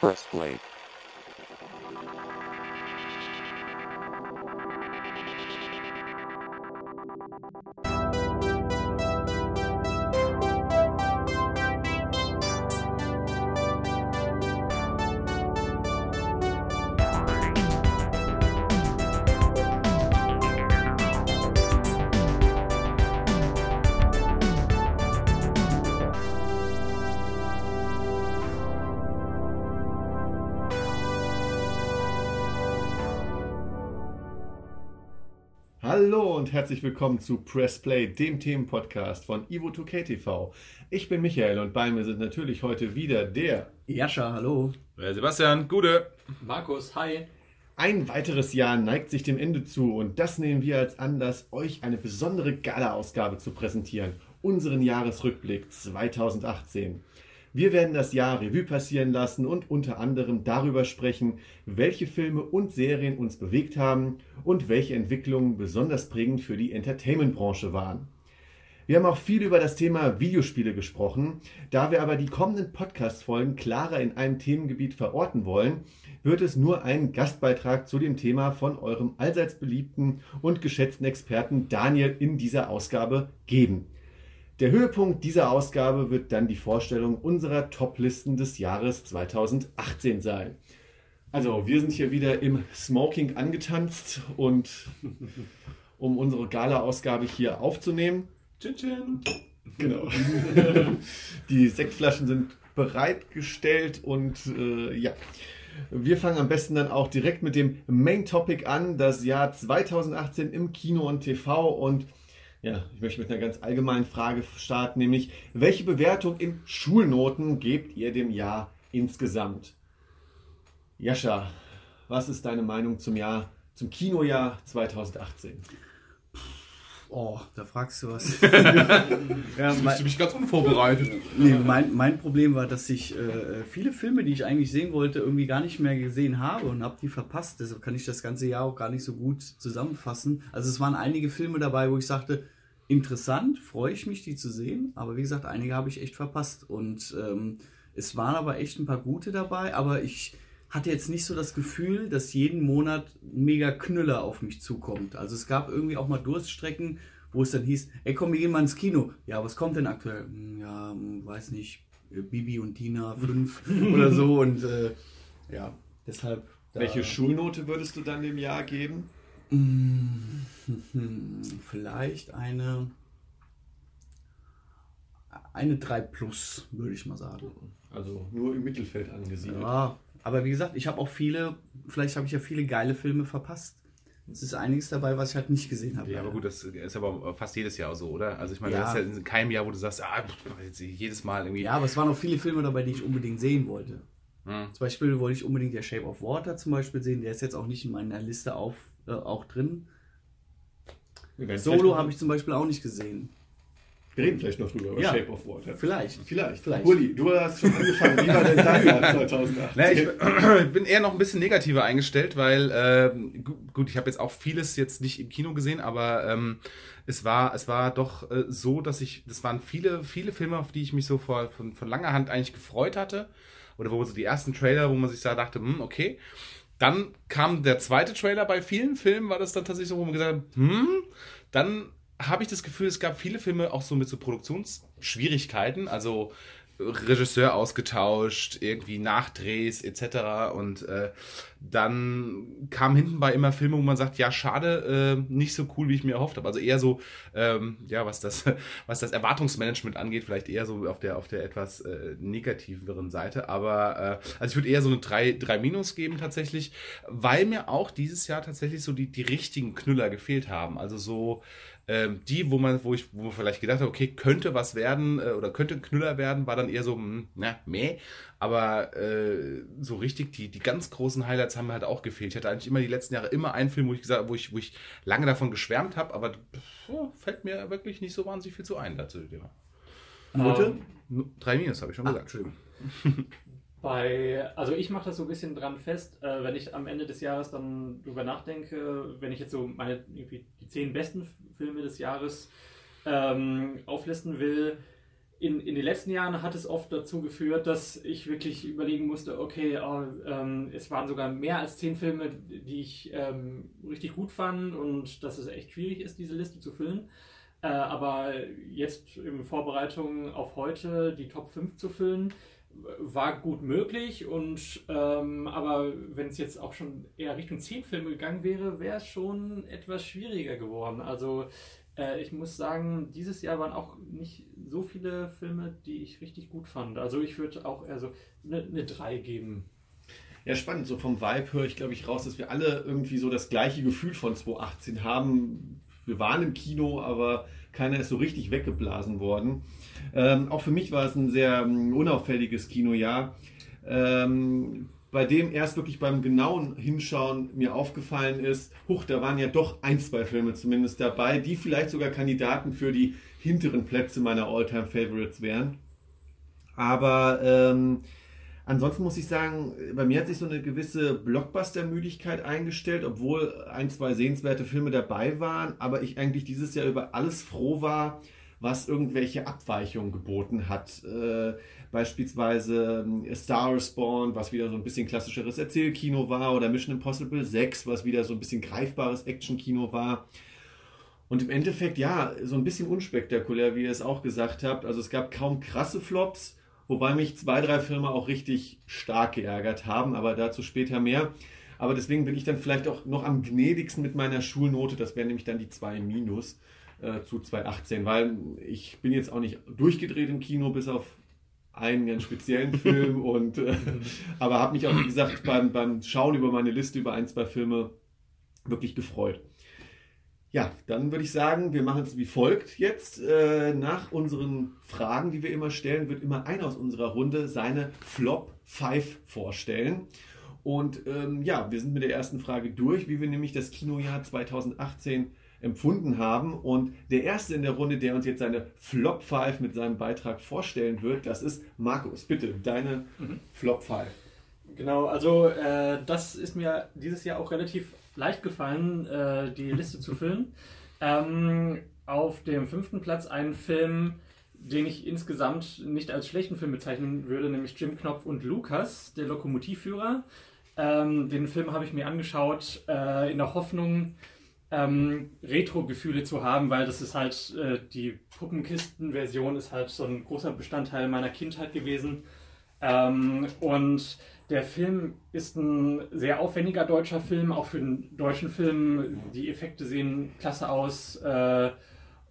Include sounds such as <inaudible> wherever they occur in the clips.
Press und herzlich willkommen zu Press Play, dem Themenpodcast von Ivo2K TV. Ich bin Michael und bei mir sind natürlich heute wieder der Jascha, hallo. Äh, Sebastian, Gude. Markus, hi. Ein weiteres Jahr neigt sich dem Ende zu und das nehmen wir als Anlass, euch eine besondere Gala-Ausgabe zu präsentieren. Unseren Jahresrückblick 2018. Wir werden das Jahr Revue passieren lassen und unter anderem darüber sprechen, welche Filme und Serien uns bewegt haben und welche Entwicklungen besonders prägend für die Entertainment-Branche waren. Wir haben auch viel über das Thema Videospiele gesprochen. Da wir aber die kommenden Podcast-Folgen klarer in einem Themengebiet verorten wollen, wird es nur einen Gastbeitrag zu dem Thema von eurem allseits beliebten und geschätzten Experten Daniel in dieser Ausgabe geben. Der Höhepunkt dieser Ausgabe wird dann die Vorstellung unserer Top-Listen des Jahres 2018 sein. Also, wir sind hier wieder im Smoking angetanzt und <laughs> um unsere Gala-Ausgabe hier aufzunehmen. Chin Chin. Genau. <laughs> Die Sektflaschen sind bereitgestellt und äh, ja. Wir fangen am besten dann auch direkt mit dem Main Topic an, das Jahr 2018 im Kino und TV und ja, ich möchte mit einer ganz allgemeinen Frage starten, nämlich welche Bewertung in Schulnoten gebt ihr dem Jahr insgesamt? Jascha, was ist deine Meinung zum Jahr, zum Kinojahr 2018? Oh, da fragst du was. <laughs> Ja, du mein, bist mich ganz unvorbereitet. nee, mein, mein Problem war, dass ich äh, viele Filme, die ich eigentlich sehen wollte, irgendwie gar nicht mehr gesehen habe und habe die verpasst. Deshalb kann ich das ganze Jahr auch gar nicht so gut zusammenfassen. Also es waren einige Filme dabei, wo ich sagte, interessant, freue ich mich, die zu sehen. Aber wie gesagt, einige habe ich echt verpasst. Und ähm, es waren aber echt ein paar gute dabei. Aber ich hatte jetzt nicht so das Gefühl, dass jeden Monat mega Knüller auf mich zukommt. Also es gab irgendwie auch mal Durststrecken, wo es dann hieß, ey komm, wir gehen mal ins Kino. Ja, was kommt denn aktuell? Hm, Ja, hm, weiß nicht, äh, Bibi und Tina 5 <laughs> oder so. Und äh, ja, deshalb. Welche Schulnote würdest du dann dem Jahr geben? Hm, <laughs> Vielleicht eine. Eine 3 plus, würde ich mal sagen. Also nur im Mittelfeld angesiedelt. Ja, aber wie gesagt, ich habe auch viele, vielleicht habe ich ja viele geile Filme verpasst. Es ist einiges dabei, was ich halt nicht gesehen habe. Ja, aber gut, das ist aber fast jedes Jahr so, oder? Also ich meine, Ja. das ist ja in keinem Jahr, wo du sagst, ah, jetzt jedes Mal irgendwie. Ja, aber es waren auch viele Filme dabei, die ich unbedingt sehen wollte. Hm. Zum Beispiel wollte ich unbedingt der Shape of Water zum Beispiel sehen. Der ist jetzt auch nicht in meiner Liste auf, äh, auch drin. Solo habe ich zum Beispiel auch nicht gesehen. Wir reden vielleicht noch drüber, über Ja. Shape of Water. Vielleicht. Vielleicht. Vielleicht. Uli, du hast schon angefangen. Wie war denn dein Jahr <laughs> 2018? Naja, <clears throat> ich bin- eher noch ein bisschen negativer eingestellt, weil ähm, gu- gut, ich habe jetzt auch vieles jetzt nicht im Kino gesehen, aber ähm, es war es war doch äh, so, dass ich das waren viele viele Filme, auf die ich mich so vor, von, von langer Hand eigentlich gefreut hatte oder wo so die ersten Trailer, wo man sich da dachte, hm, okay. Dann kam der zweite Trailer bei vielen Filmen, war das dann tatsächlich so, wo man gesagt hat, hm, dann habe ich das Gefühl, es gab viele Filme auch so mit so Produktionsschwierigkeiten, also Regisseur ausgetauscht, irgendwie Nachdrehs etc. Und äh, dann kam hinten bei immer Filme, wo man sagt, ja, schade, äh, nicht so cool, wie ich mir erhofft habe. Also eher so, ähm, ja, was das, <laughs> was das Erwartungsmanagement angeht, vielleicht eher so auf der, auf der etwas äh, negativeren Seite. Aber äh, also ich würde eher so eine 3, 3 Minus geben tatsächlich, weil mir auch dieses Jahr tatsächlich so die, die richtigen Knüller gefehlt haben. Also so ähm, die, wo man, wo ich, wo man vielleicht gedacht hat, okay, könnte was werden äh, oder könnte ein Knüller werden, war dann eher so, hm, na, meh. Aber äh, so richtig, die, die ganz großen Highlights haben mir halt auch gefehlt. Ich hatte eigentlich immer die letzten Jahre immer einen Film, wo ich gesagt, wo ich, wo ich lange davon geschwärmt habe, aber ja, fällt mir wirklich nicht so wahnsinnig viel zu ein dazu. Note? Nur Drei Minus habe ich schon Ah, gesagt. <laughs> Bei, also ich mache das so ein bisschen dran fest, äh, wenn ich am Ende des Jahres dann drüber nachdenke, wenn ich jetzt so meine irgendwie die zehn besten Filme des Jahres ähm, auflisten will, in, in den letzten Jahren hat es oft dazu geführt, dass ich wirklich überlegen musste, okay, oh, ähm, es waren sogar mehr als zehn Filme, die ich ähm, richtig gut fand und dass es echt schwierig ist, diese Liste zu füllen. Äh, aber jetzt in Vorbereitung auf heute die Top 5 zu füllen, war gut möglich und ähm, aber wenn es jetzt auch schon eher Richtung 10 Filme gegangen wäre, wäre es schon etwas schwieriger geworden. Also äh, ich muss sagen, dieses Jahr waren auch nicht so viele Filme, die ich richtig gut fand. Also ich würde auch eher so eine, eine 3 geben. Ja, spannend. So vom Vibe höre ich, glaube ich, raus, dass wir alle irgendwie so das gleiche Gefühl von 2018 haben. Wir waren im Kino, aber keiner ist so richtig weggeblasen worden. Ähm, auch für mich war es ein sehr um, unauffälliges Kinojahr. Ähm, bei dem erst wirklich beim genauen Hinschauen mir aufgefallen ist, huch, da waren ja doch ein, zwei Filme zumindest dabei, die vielleicht sogar Kandidaten für die hinteren Plätze meiner All-Time-Favorites wären. Aber ähm, ansonsten muss ich sagen, bei mir hat sich so eine gewisse Blockbuster-Müdigkeit eingestellt, obwohl ein, zwei sehenswerte Filme dabei waren, aber ich eigentlich dieses Jahr über alles froh war, was irgendwelche Abweichungen geboten hat. Äh, beispielsweise äh, Star Wars Spawn, was wieder so ein bisschen klassischeres Erzählkino war, oder Mission Impossible 6, was wieder so ein bisschen greifbares Actionkino war. Und im Endeffekt, ja, so ein bisschen unspektakulär, wie ihr es auch gesagt habt. Also es gab kaum krasse Flops, wobei mich zwei, drei Filme auch richtig stark geärgert haben, aber dazu später mehr. Aber deswegen bin ich dann vielleicht auch noch am gnädigsten mit meiner Schulnote. Das wäre nämlich dann die 2 minus äh, zu 2018, weil ich bin jetzt auch nicht durchgedreht im Kino, bis auf einen ganz speziellen <laughs> Film und äh, aber habe mich auch, wie gesagt, beim, beim Schauen über meine Liste über ein, zwei Filme wirklich gefreut. Ja, dann würde ich sagen, wir machen es wie folgt jetzt. Äh, nach unseren Fragen, die wir immer stellen, wird immer einer aus unserer Runde seine Flop 5 vorstellen. Und ähm, ja, wir sind mit der ersten Frage durch, wie wir nämlich das Kinojahr 2018 empfunden haben. Und der erste in der Runde, der uns jetzt seine Flop 5 mit seinem Beitrag vorstellen wird, das ist Markus. Bitte, deine mhm. Flop 5. Genau, also äh, das ist mir dieses Jahr auch relativ leicht gefallen, äh, die Liste zu <laughs> füllen. Ähm, auf dem fünften Platz ein Film, den ich insgesamt nicht als schlechten Film bezeichnen würde, nämlich Jim Knopf und Lukas, der Lokomotivführer. Ähm, den Film habe ich mir angeschaut äh, in der Hoffnung, ähm, Retro-Gefühle zu haben, weil das ist halt, äh, die Puppenkisten-Version ist halt so ein großer Bestandteil meiner Kindheit gewesen. Ähm, und der Film ist ein sehr aufwendiger deutscher Film, auch für einen deutschen Film. Die Effekte sehen klasse aus. Äh,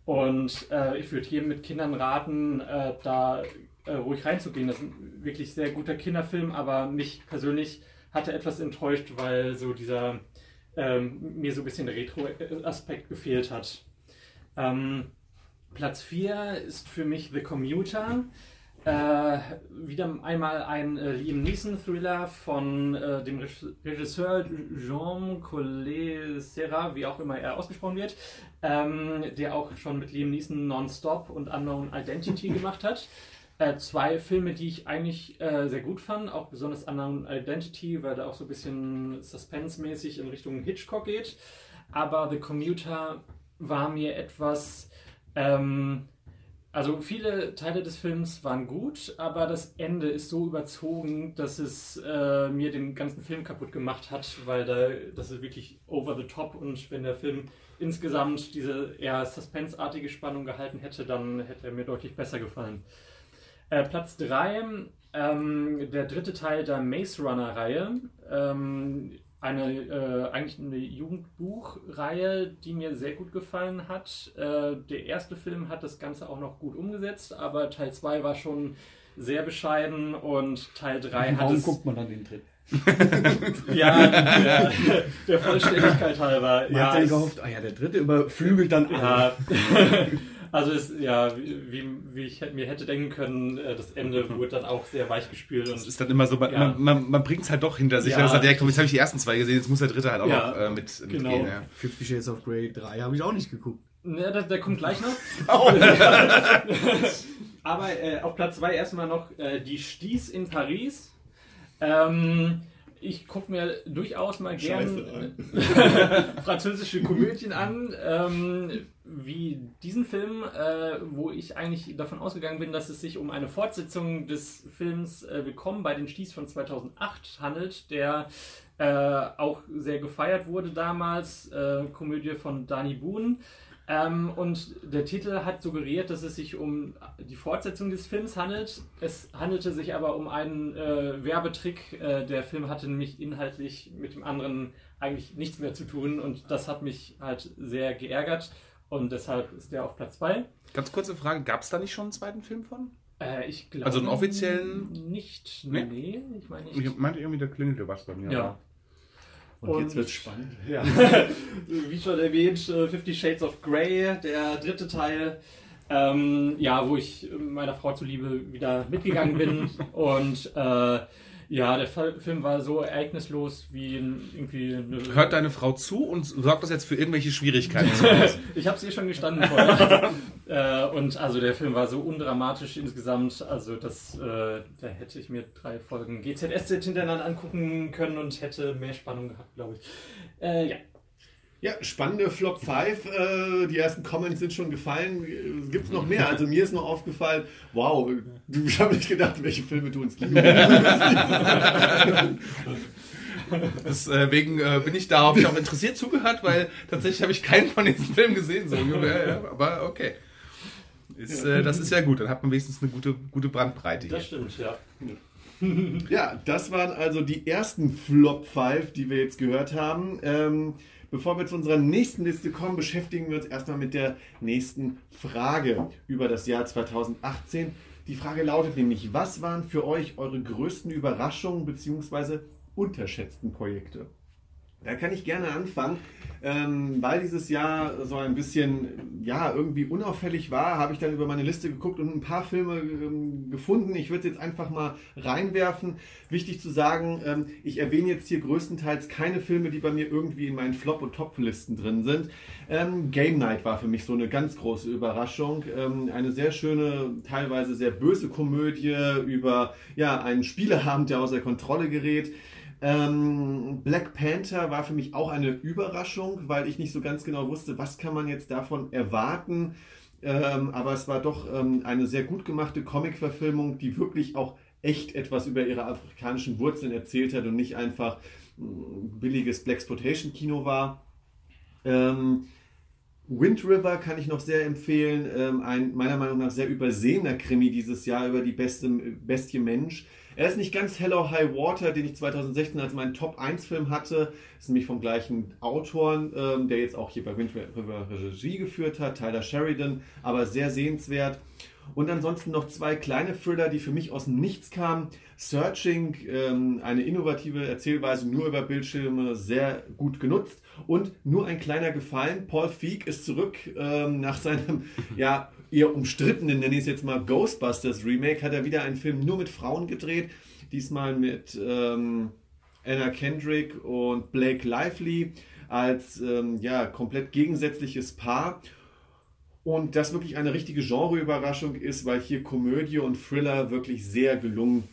und äh, ich würde jedem mit Kindern raten, äh, da äh, ruhig reinzugehen. Das ist ein wirklich sehr guter Kinderfilm, aber mich persönlich hatte etwas enttäuscht, weil so dieser ähm, mir so ein bisschen der Retro-Aspekt gefehlt hat. Ähm, Platz 4 ist für mich The Commuter. Äh, wieder einmal ein äh, Liam Neeson-Thriller von äh, dem Regisseur Jean Collet Serra, wie auch immer er ausgesprochen wird, ähm, der auch schon mit Liam Neeson Nonstop und Unknown Identity gemacht hat. Äh, zwei Filme, die ich eigentlich äh, sehr gut fand, auch besonders Unknown Identity, weil da auch so ein bisschen Suspense-mäßig in Richtung Hitchcock geht. Aber The Commuter war mir etwas. Ähm, also viele Teile des Films waren gut, aber das Ende ist so überzogen, dass es äh, mir den ganzen Film kaputt gemacht hat, weil da das ist wirklich over the top und wenn der Film insgesamt diese eher suspenseartige Spannung gehalten hätte, dann hätte er mir deutlich besser gefallen. Äh, Platz 3, ähm, der dritte Teil der Maze Runner-Reihe. Ähm, eine, äh, eigentlich eine Jugendbuchreihe, die mir sehr gut gefallen hat. Äh, der erste Film hat das Ganze auch noch gut umgesetzt, aber Teil 2 war schon sehr bescheiden und Teil 3 hat Warum es... guckt man dann den dritten? <laughs> ja, der, der Vollständigkeit halber. Man ja, hat dann es- gehofft, ah ja, der dritte überflügelt dann. Ja, <laughs> also es, ja, wie, wie ich mir hätte denken können, äh, das Ende wurde dann auch sehr weich gespült Das und ist dann immer so, man, Ja. man, man, man bringt es halt doch hinter sich. Ja. Ja. Sagt, ja, komm, jetzt habe ich die ersten zwei gesehen, jetzt muss der dritte halt auch Ja, noch äh, mit, mit genau. gehen. Ja. Fifty Shades of Grey 3 habe ich auch nicht geguckt. Ne, der, der kommt gleich noch. <laughs> Oh. <laughs> Aber äh, auf Platz 2 erstmal noch äh, Die Stieß in Paris. Ähm, ich gucke mir durchaus mal Scheiße, gern <laughs> französische Komödien an, ähm, wie diesen Film, äh, wo ich eigentlich davon ausgegangen bin, dass es sich um eine Fortsetzung des Films äh, Willkommen bei den Sties von 2008 handelt, der äh, auch sehr gefeiert wurde damals, äh, Komödie von Danny Boone. Ähm, und der Titel hat suggeriert, dass es sich um die Fortsetzung des Films handelt. Es handelte sich aber um einen äh, Werbetrick. Äh, der Film hatte nämlich inhaltlich mit dem anderen eigentlich nichts mehr zu tun und das hat mich halt sehr geärgert und deshalb ist der auf Platz 2. Ganz kurze Frage, gab es da nicht schon einen zweiten Film von? Äh, ich glaube. Also einen offiziellen- Nicht. Nee? Nee, ich meine nicht. Ich meinte irgendwie, da klingelte was bei mir. Ja. Und, Und- jetzt wird's spannend. <laughs> Ja, <laughs> wie schon erwähnt, äh, Fifty Shades of Grey, der dritte Teil. Ähm, ja, wo ich meiner Frau zuliebe wieder mitgegangen bin. <laughs> Und äh, ja, der Film war so ereignislos wie irgendwie eine. Hört deine Frau zu und sorgt das jetzt für irgendwelche Schwierigkeiten ich habe sie schon gestanden vorher. Äh, und also der Film war so undramatisch insgesamt, also das, äh, da hätte ich mir drei Folgen GZSZ hintereinander angucken können und hätte mehr Spannung gehabt, glaube ich. Äh, ja. Ja, spannende Flop 5. Äh, die ersten Comments sind schon gefallen. Gibt es noch mehr? Also mir ist noch aufgefallen, wow, du ich habe nicht gedacht, welche Filme du ins Kino Deswegen äh, bin ich da, habe ich auch interessiert zugehört, weil tatsächlich habe ich keinen von diesen Filmen gesehen. So, ja, aber okay. Ist, äh, das ist ja gut, dann hat man wenigstens eine gute, gute Brandbreite hier. Das stimmt, ja. <laughs> Ja, das waren also die ersten Flop 5, die wir jetzt gehört haben. Ähm, bevor wir zu unserer nächsten Liste kommen, beschäftigen wir uns erstmal mit der nächsten Frage über das Jahr 2018. Die Frage lautet nämlich, was waren für euch eure größten Überraschungen bzw. unterschätzten Projekte? Da kann ich gerne anfangen. Ähm, weil dieses Jahr so ein bisschen, ja, irgendwie unauffällig war, habe ich dann über meine Liste geguckt und ein paar Filme ähm, gefunden. Ich würde es jetzt einfach mal reinwerfen. Wichtig zu sagen, ähm, ich erwähne jetzt hier größtenteils keine Filme, die bei mir irgendwie in meinen Flop- und Top-Listen drin sind. Ähm, Game Night war für mich so eine ganz große Überraschung. Ähm, eine sehr schöne, teilweise sehr böse Komödie über ja, einen Spieleabend, der außer Kontrolle gerät. Ähm, Black Panther war für mich auch eine Überraschung, weil ich nicht so ganz genau wusste, was kann man jetzt davon erwarten. Ähm, aber es war doch ähm, eine sehr gut gemachte Comic-Verfilmung, die wirklich auch echt etwas über ihre afrikanischen Wurzeln erzählt hat und nicht einfach mh, billiges Blaxploitation-Kino war. Ähm, Wind River kann ich noch sehr empfehlen. Ähm, ein meiner Meinung nach sehr übersehener Krimi dieses Jahr über die beste Bestie Mensch. Er ist nicht ganz Hello High Water, den ich 2016 als meinen Top 1 Film hatte. Ist nämlich vom gleichen Autor, ähm, der jetzt auch hier bei Wind River Regie geführt hat, Tyler Sheridan, aber sehr sehenswert. Und ansonsten noch zwei kleine Thriller, die für mich aus dem Nichts kamen. Searching, ähm, eine innovative Erzählweise nur über Bildschirme, sehr gut genutzt. Und nur ein kleiner Gefallen, Paul Feig ist zurück ähm, nach seinem <laughs> ja, eher umstrittenen, nenne ich es jetzt mal, Ghostbusters Remake, hat er wieder einen Film nur mit Frauen gedreht. Diesmal mit ähm, Anna Kendrick und Blake Lively als ähm, ja, komplett gegensätzliches Paar. Und das wirklich eine richtige Genreüberraschung ist, weil hier Komödie und Thriller wirklich sehr gelungen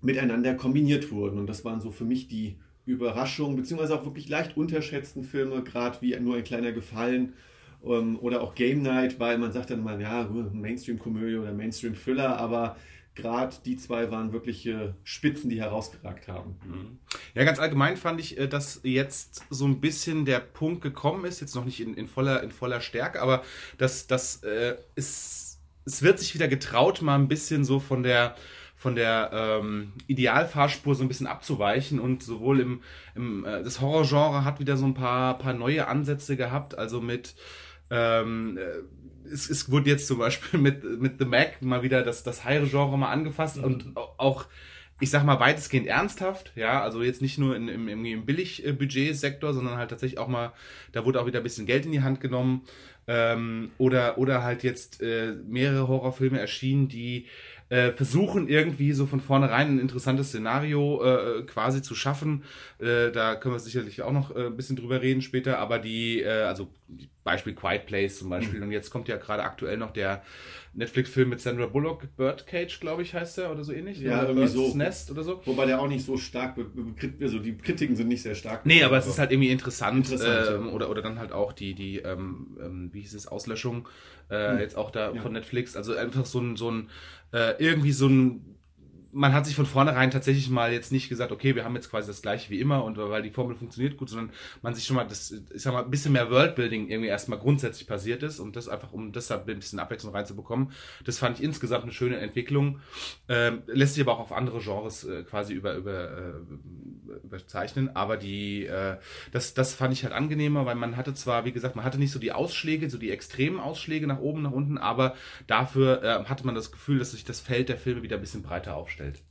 miteinander kombiniert wurden. Und das waren so für mich die Überraschungen, beziehungsweise auch wirklich leicht unterschätzten Filme, gerade wie nur ein kleiner Gefallen oder auch Game Night, weil man sagt dann mal, ja, Mainstream-Komödie oder Mainstream-Thriller, aber gerade die zwei waren wirkliche Spitzen, die herausgeragt haben. Ja, ganz allgemein fand ich, äh, dass jetzt so ein bisschen der Punkt gekommen ist, jetzt noch nicht in, in, voller, in voller Stärke, aber dass das äh, ist, es wird sich wieder getraut, mal ein bisschen so von der von der ähm, Idealfahrspur so ein bisschen abzuweichen und sowohl im, im äh, das Horrorgenre hat wieder so ein paar, paar neue Ansätze gehabt, also mit ähm, äh, es, es wurde jetzt zum Beispiel <laughs> mit, mit The Mac mal wieder das, das Heire-Genre mal angefasst und au- auch ich sag mal, weitestgehend ernsthaft, ja, also jetzt nicht nur in, im, im, im Billig-Budget-Sektor, sondern halt tatsächlich auch mal, da wurde auch wieder ein bisschen Geld in die Hand genommen. Ähm, oder, oder halt jetzt äh, mehrere Horrorfilme erschienen, die äh, versuchen irgendwie so von vornherein ein interessantes Szenario äh, quasi zu schaffen. Äh, da können wir sicherlich auch noch äh, ein bisschen drüber reden später, aber die, äh, also Beispiel Quiet Place zum Beispiel, mhm. und jetzt kommt ja gerade aktuell noch der Netflix-Film mit Sandra Bullock, Birdcage, glaube ich, heißt der oder so ähnlich. Ja, oder irgendwie so. Nest oder so. Wobei der auch nicht so stark, also die Kritiken sind nicht sehr stark. Nee, aber es ist halt irgendwie interessant. interessant ähm, ja. oder, oder dann halt auch die, die ähm, ähm, wie hieß es, Auslöschung, äh, hm. jetzt auch da ja. von Netflix. Also einfach so ein, so ein äh, irgendwie so ein man hat sich von vornherein tatsächlich mal jetzt nicht gesagt, okay, wir haben jetzt quasi das gleiche wie immer und weil die Formel funktioniert gut, sondern man sich schon mal das, ich sag mal, ein bisschen mehr Worldbuilding irgendwie erstmal grundsätzlich passiert ist und das einfach, um das ein bisschen Abwechslung reinzubekommen. Das fand ich insgesamt eine schöne Entwicklung. Ähm, lässt sich aber auch auf andere Genres äh, quasi über, über, äh, überzeichnen, aber die, äh, das, das fand ich halt angenehmer, weil man hatte zwar, wie gesagt, man hatte nicht so die Ausschläge, so die extremen Ausschläge nach oben, nach unten, aber dafür äh, hatte man das Gefühl, dass sich das Feld der Filme wieder ein bisschen breiter aufstellt darstellt.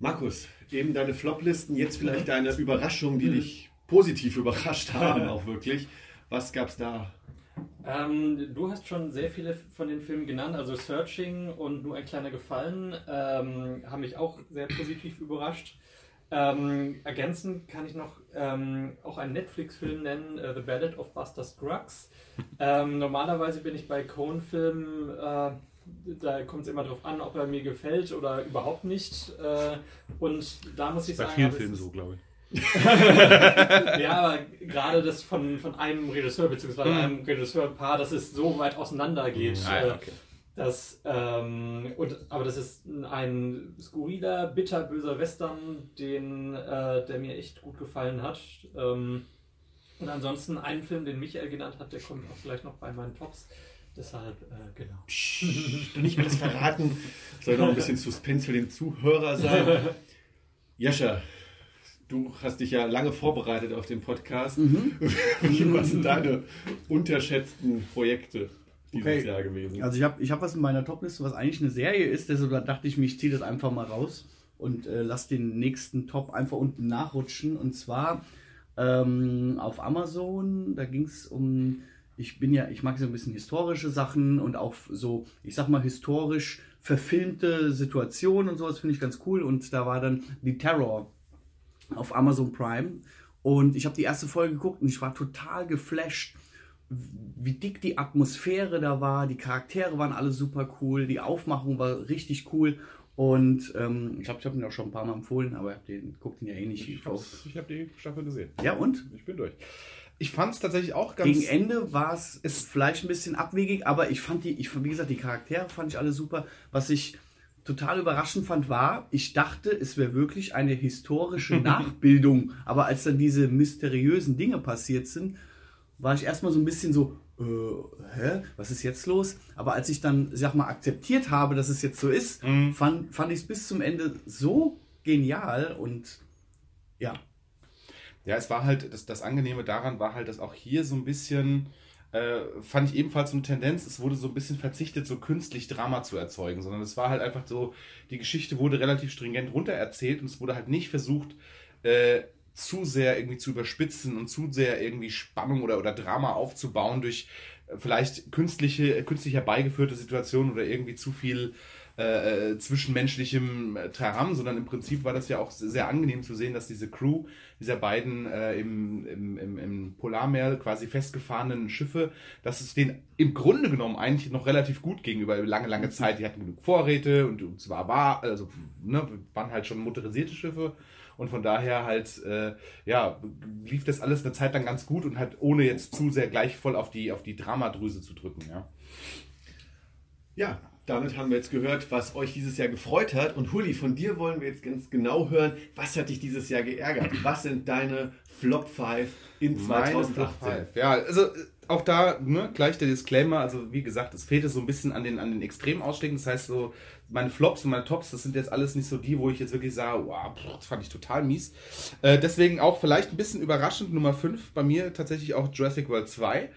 Markus, eben deine Floplisten, jetzt vielleicht deine Überraschungen, die dich positiv überrascht haben, auch wirklich. Was gab es da? Ähm, du hast schon sehr viele von den Filmen genannt, also Searching und Nur ein kleiner Gefallen ähm, haben mich auch sehr positiv überrascht. Ähm, ergänzend kann ich noch ähm, auch einen Netflix-Film nennen, uh, The Ballad of Buster Scruggs. Ähm, normalerweise bin ich bei Cohen-Filmen äh, da kommt es immer darauf an, ob er mir gefällt oder überhaupt nicht. Äh, und da muss ich Bei sagen. Bei vielen Filmen so, glaube ich. <laughs> ja, aber gerade das von, von einem Regisseur bzw. Mhm. einem Regisseurpaar, dass es so weit auseinander geht. Ah, ja, okay. Das, ähm, und, aber das ist ein skurriler, bitterböser Western, den, äh, der mir echt gut gefallen hat. Ähm, und ansonsten einen Film, den Michael genannt hat, der kommt auch vielleicht noch bei meinen Tops. Deshalb, äh, genau. Psst, nicht alles verraten. Soll noch ein bisschen Suspense für den Zuhörer sein. <laughs> Jascha, du hast dich ja lange vorbereitet auf den Podcast. Mhm. Was sind deine unterschätzten Projekte dieses okay. Jahr gewesen? Also ich habe ich hab was in meiner Topliste, was eigentlich eine Serie ist. Deshalb dachte ich mir, ich ziehe das einfach mal raus und äh, lass den nächsten Top einfach unten nachrutschen. Und zwar ähm, auf Amazon, da ging es um ich bin ja, ich mag so ein bisschen historische Sachen und auch so, ich sag mal, historisch verfilmte Situationen und sowas finde ich ganz cool. Und da war dann die Terror auf Amazon Prime. Und ich habe die erste Folge geguckt und ich war total geflasht, wie dick die Atmosphäre da war. Die Charaktere waren alle super cool, die Aufmachung war richtig cool. Und ähm, ich glaube, ich habe ihn auch schon ein paar Mal empfohlen, aber den, guckt ihn ja eh nicht. Ich, ich habe die Staffel gesehen. Ja, und? Ich bin durch. Ich fand es tatsächlich auch ganz. Gegen Ende war es vielleicht ein bisschen abwegig, aber ich fand die, ich, wie gesagt, die Charaktere fand ich alle super. Was ich total überraschend fand, war, ich dachte, es wäre wirklich eine historische <laughs> Nachbildung. aber als dann diese mysteriösen Dinge passiert sind, war ich erstmal so ein bisschen so, äh, hä, was ist jetzt los? Aber als ich dann, sag mal, akzeptiert habe, dass es jetzt so ist, mhm. fand, fand ich es bis zum Ende so genial und ja, ja, es war halt, das, das Angenehme daran war halt, dass auch hier so ein bisschen, äh, fand ich ebenfalls so eine Tendenz, es wurde so ein bisschen verzichtet, so künstlich Drama zu erzeugen, sondern es war halt einfach so, die Geschichte wurde relativ stringent runtererzählt und es wurde halt nicht versucht, äh, zu sehr irgendwie zu überspitzen und zu sehr irgendwie Spannung oder, oder Drama aufzubauen durch äh, vielleicht künstliche, künstlich herbeigeführte Situationen oder irgendwie zu viel äh, äh, zwischenmenschlichem äh, Taram, sondern im Prinzip war das ja auch sehr angenehm zu sehen, dass diese Crew dieser beiden äh, im, im, im, im Polarmeer quasi festgefahrenen Schiffe, dass es denen im Grunde genommen eigentlich noch relativ gut gegenüber lange, lange Zeit. Die hatten genug Vorräte und, und zwar war, also ne, waren halt schon motorisierte Schiffe. Und von daher halt, äh, ja, lief das alles eine Zeit lang ganz gut und halt ohne jetzt zu sehr gleich voll auf die, auf die Dramadrüse zu drücken, ja. Ja, damit haben wir jetzt gehört, was euch dieses Jahr gefreut hat. Und Huli, von dir wollen wir jetzt ganz genau hören, was hat dich dieses Jahr geärgert? Was sind deine Flop 5 in 2018? Ja, also äh, auch da ne, gleich der Disclaimer. Also wie gesagt, es fehlte so ein bisschen an den, an den Extremausschlägen. Das heißt so, meine Flops und meine Tops, das sind jetzt alles nicht so die, wo ich jetzt wirklich sage, wow, das fand ich total mies. Äh, deswegen auch vielleicht ein bisschen überraschend Nummer 5 bei mir tatsächlich auch Jurassic World 2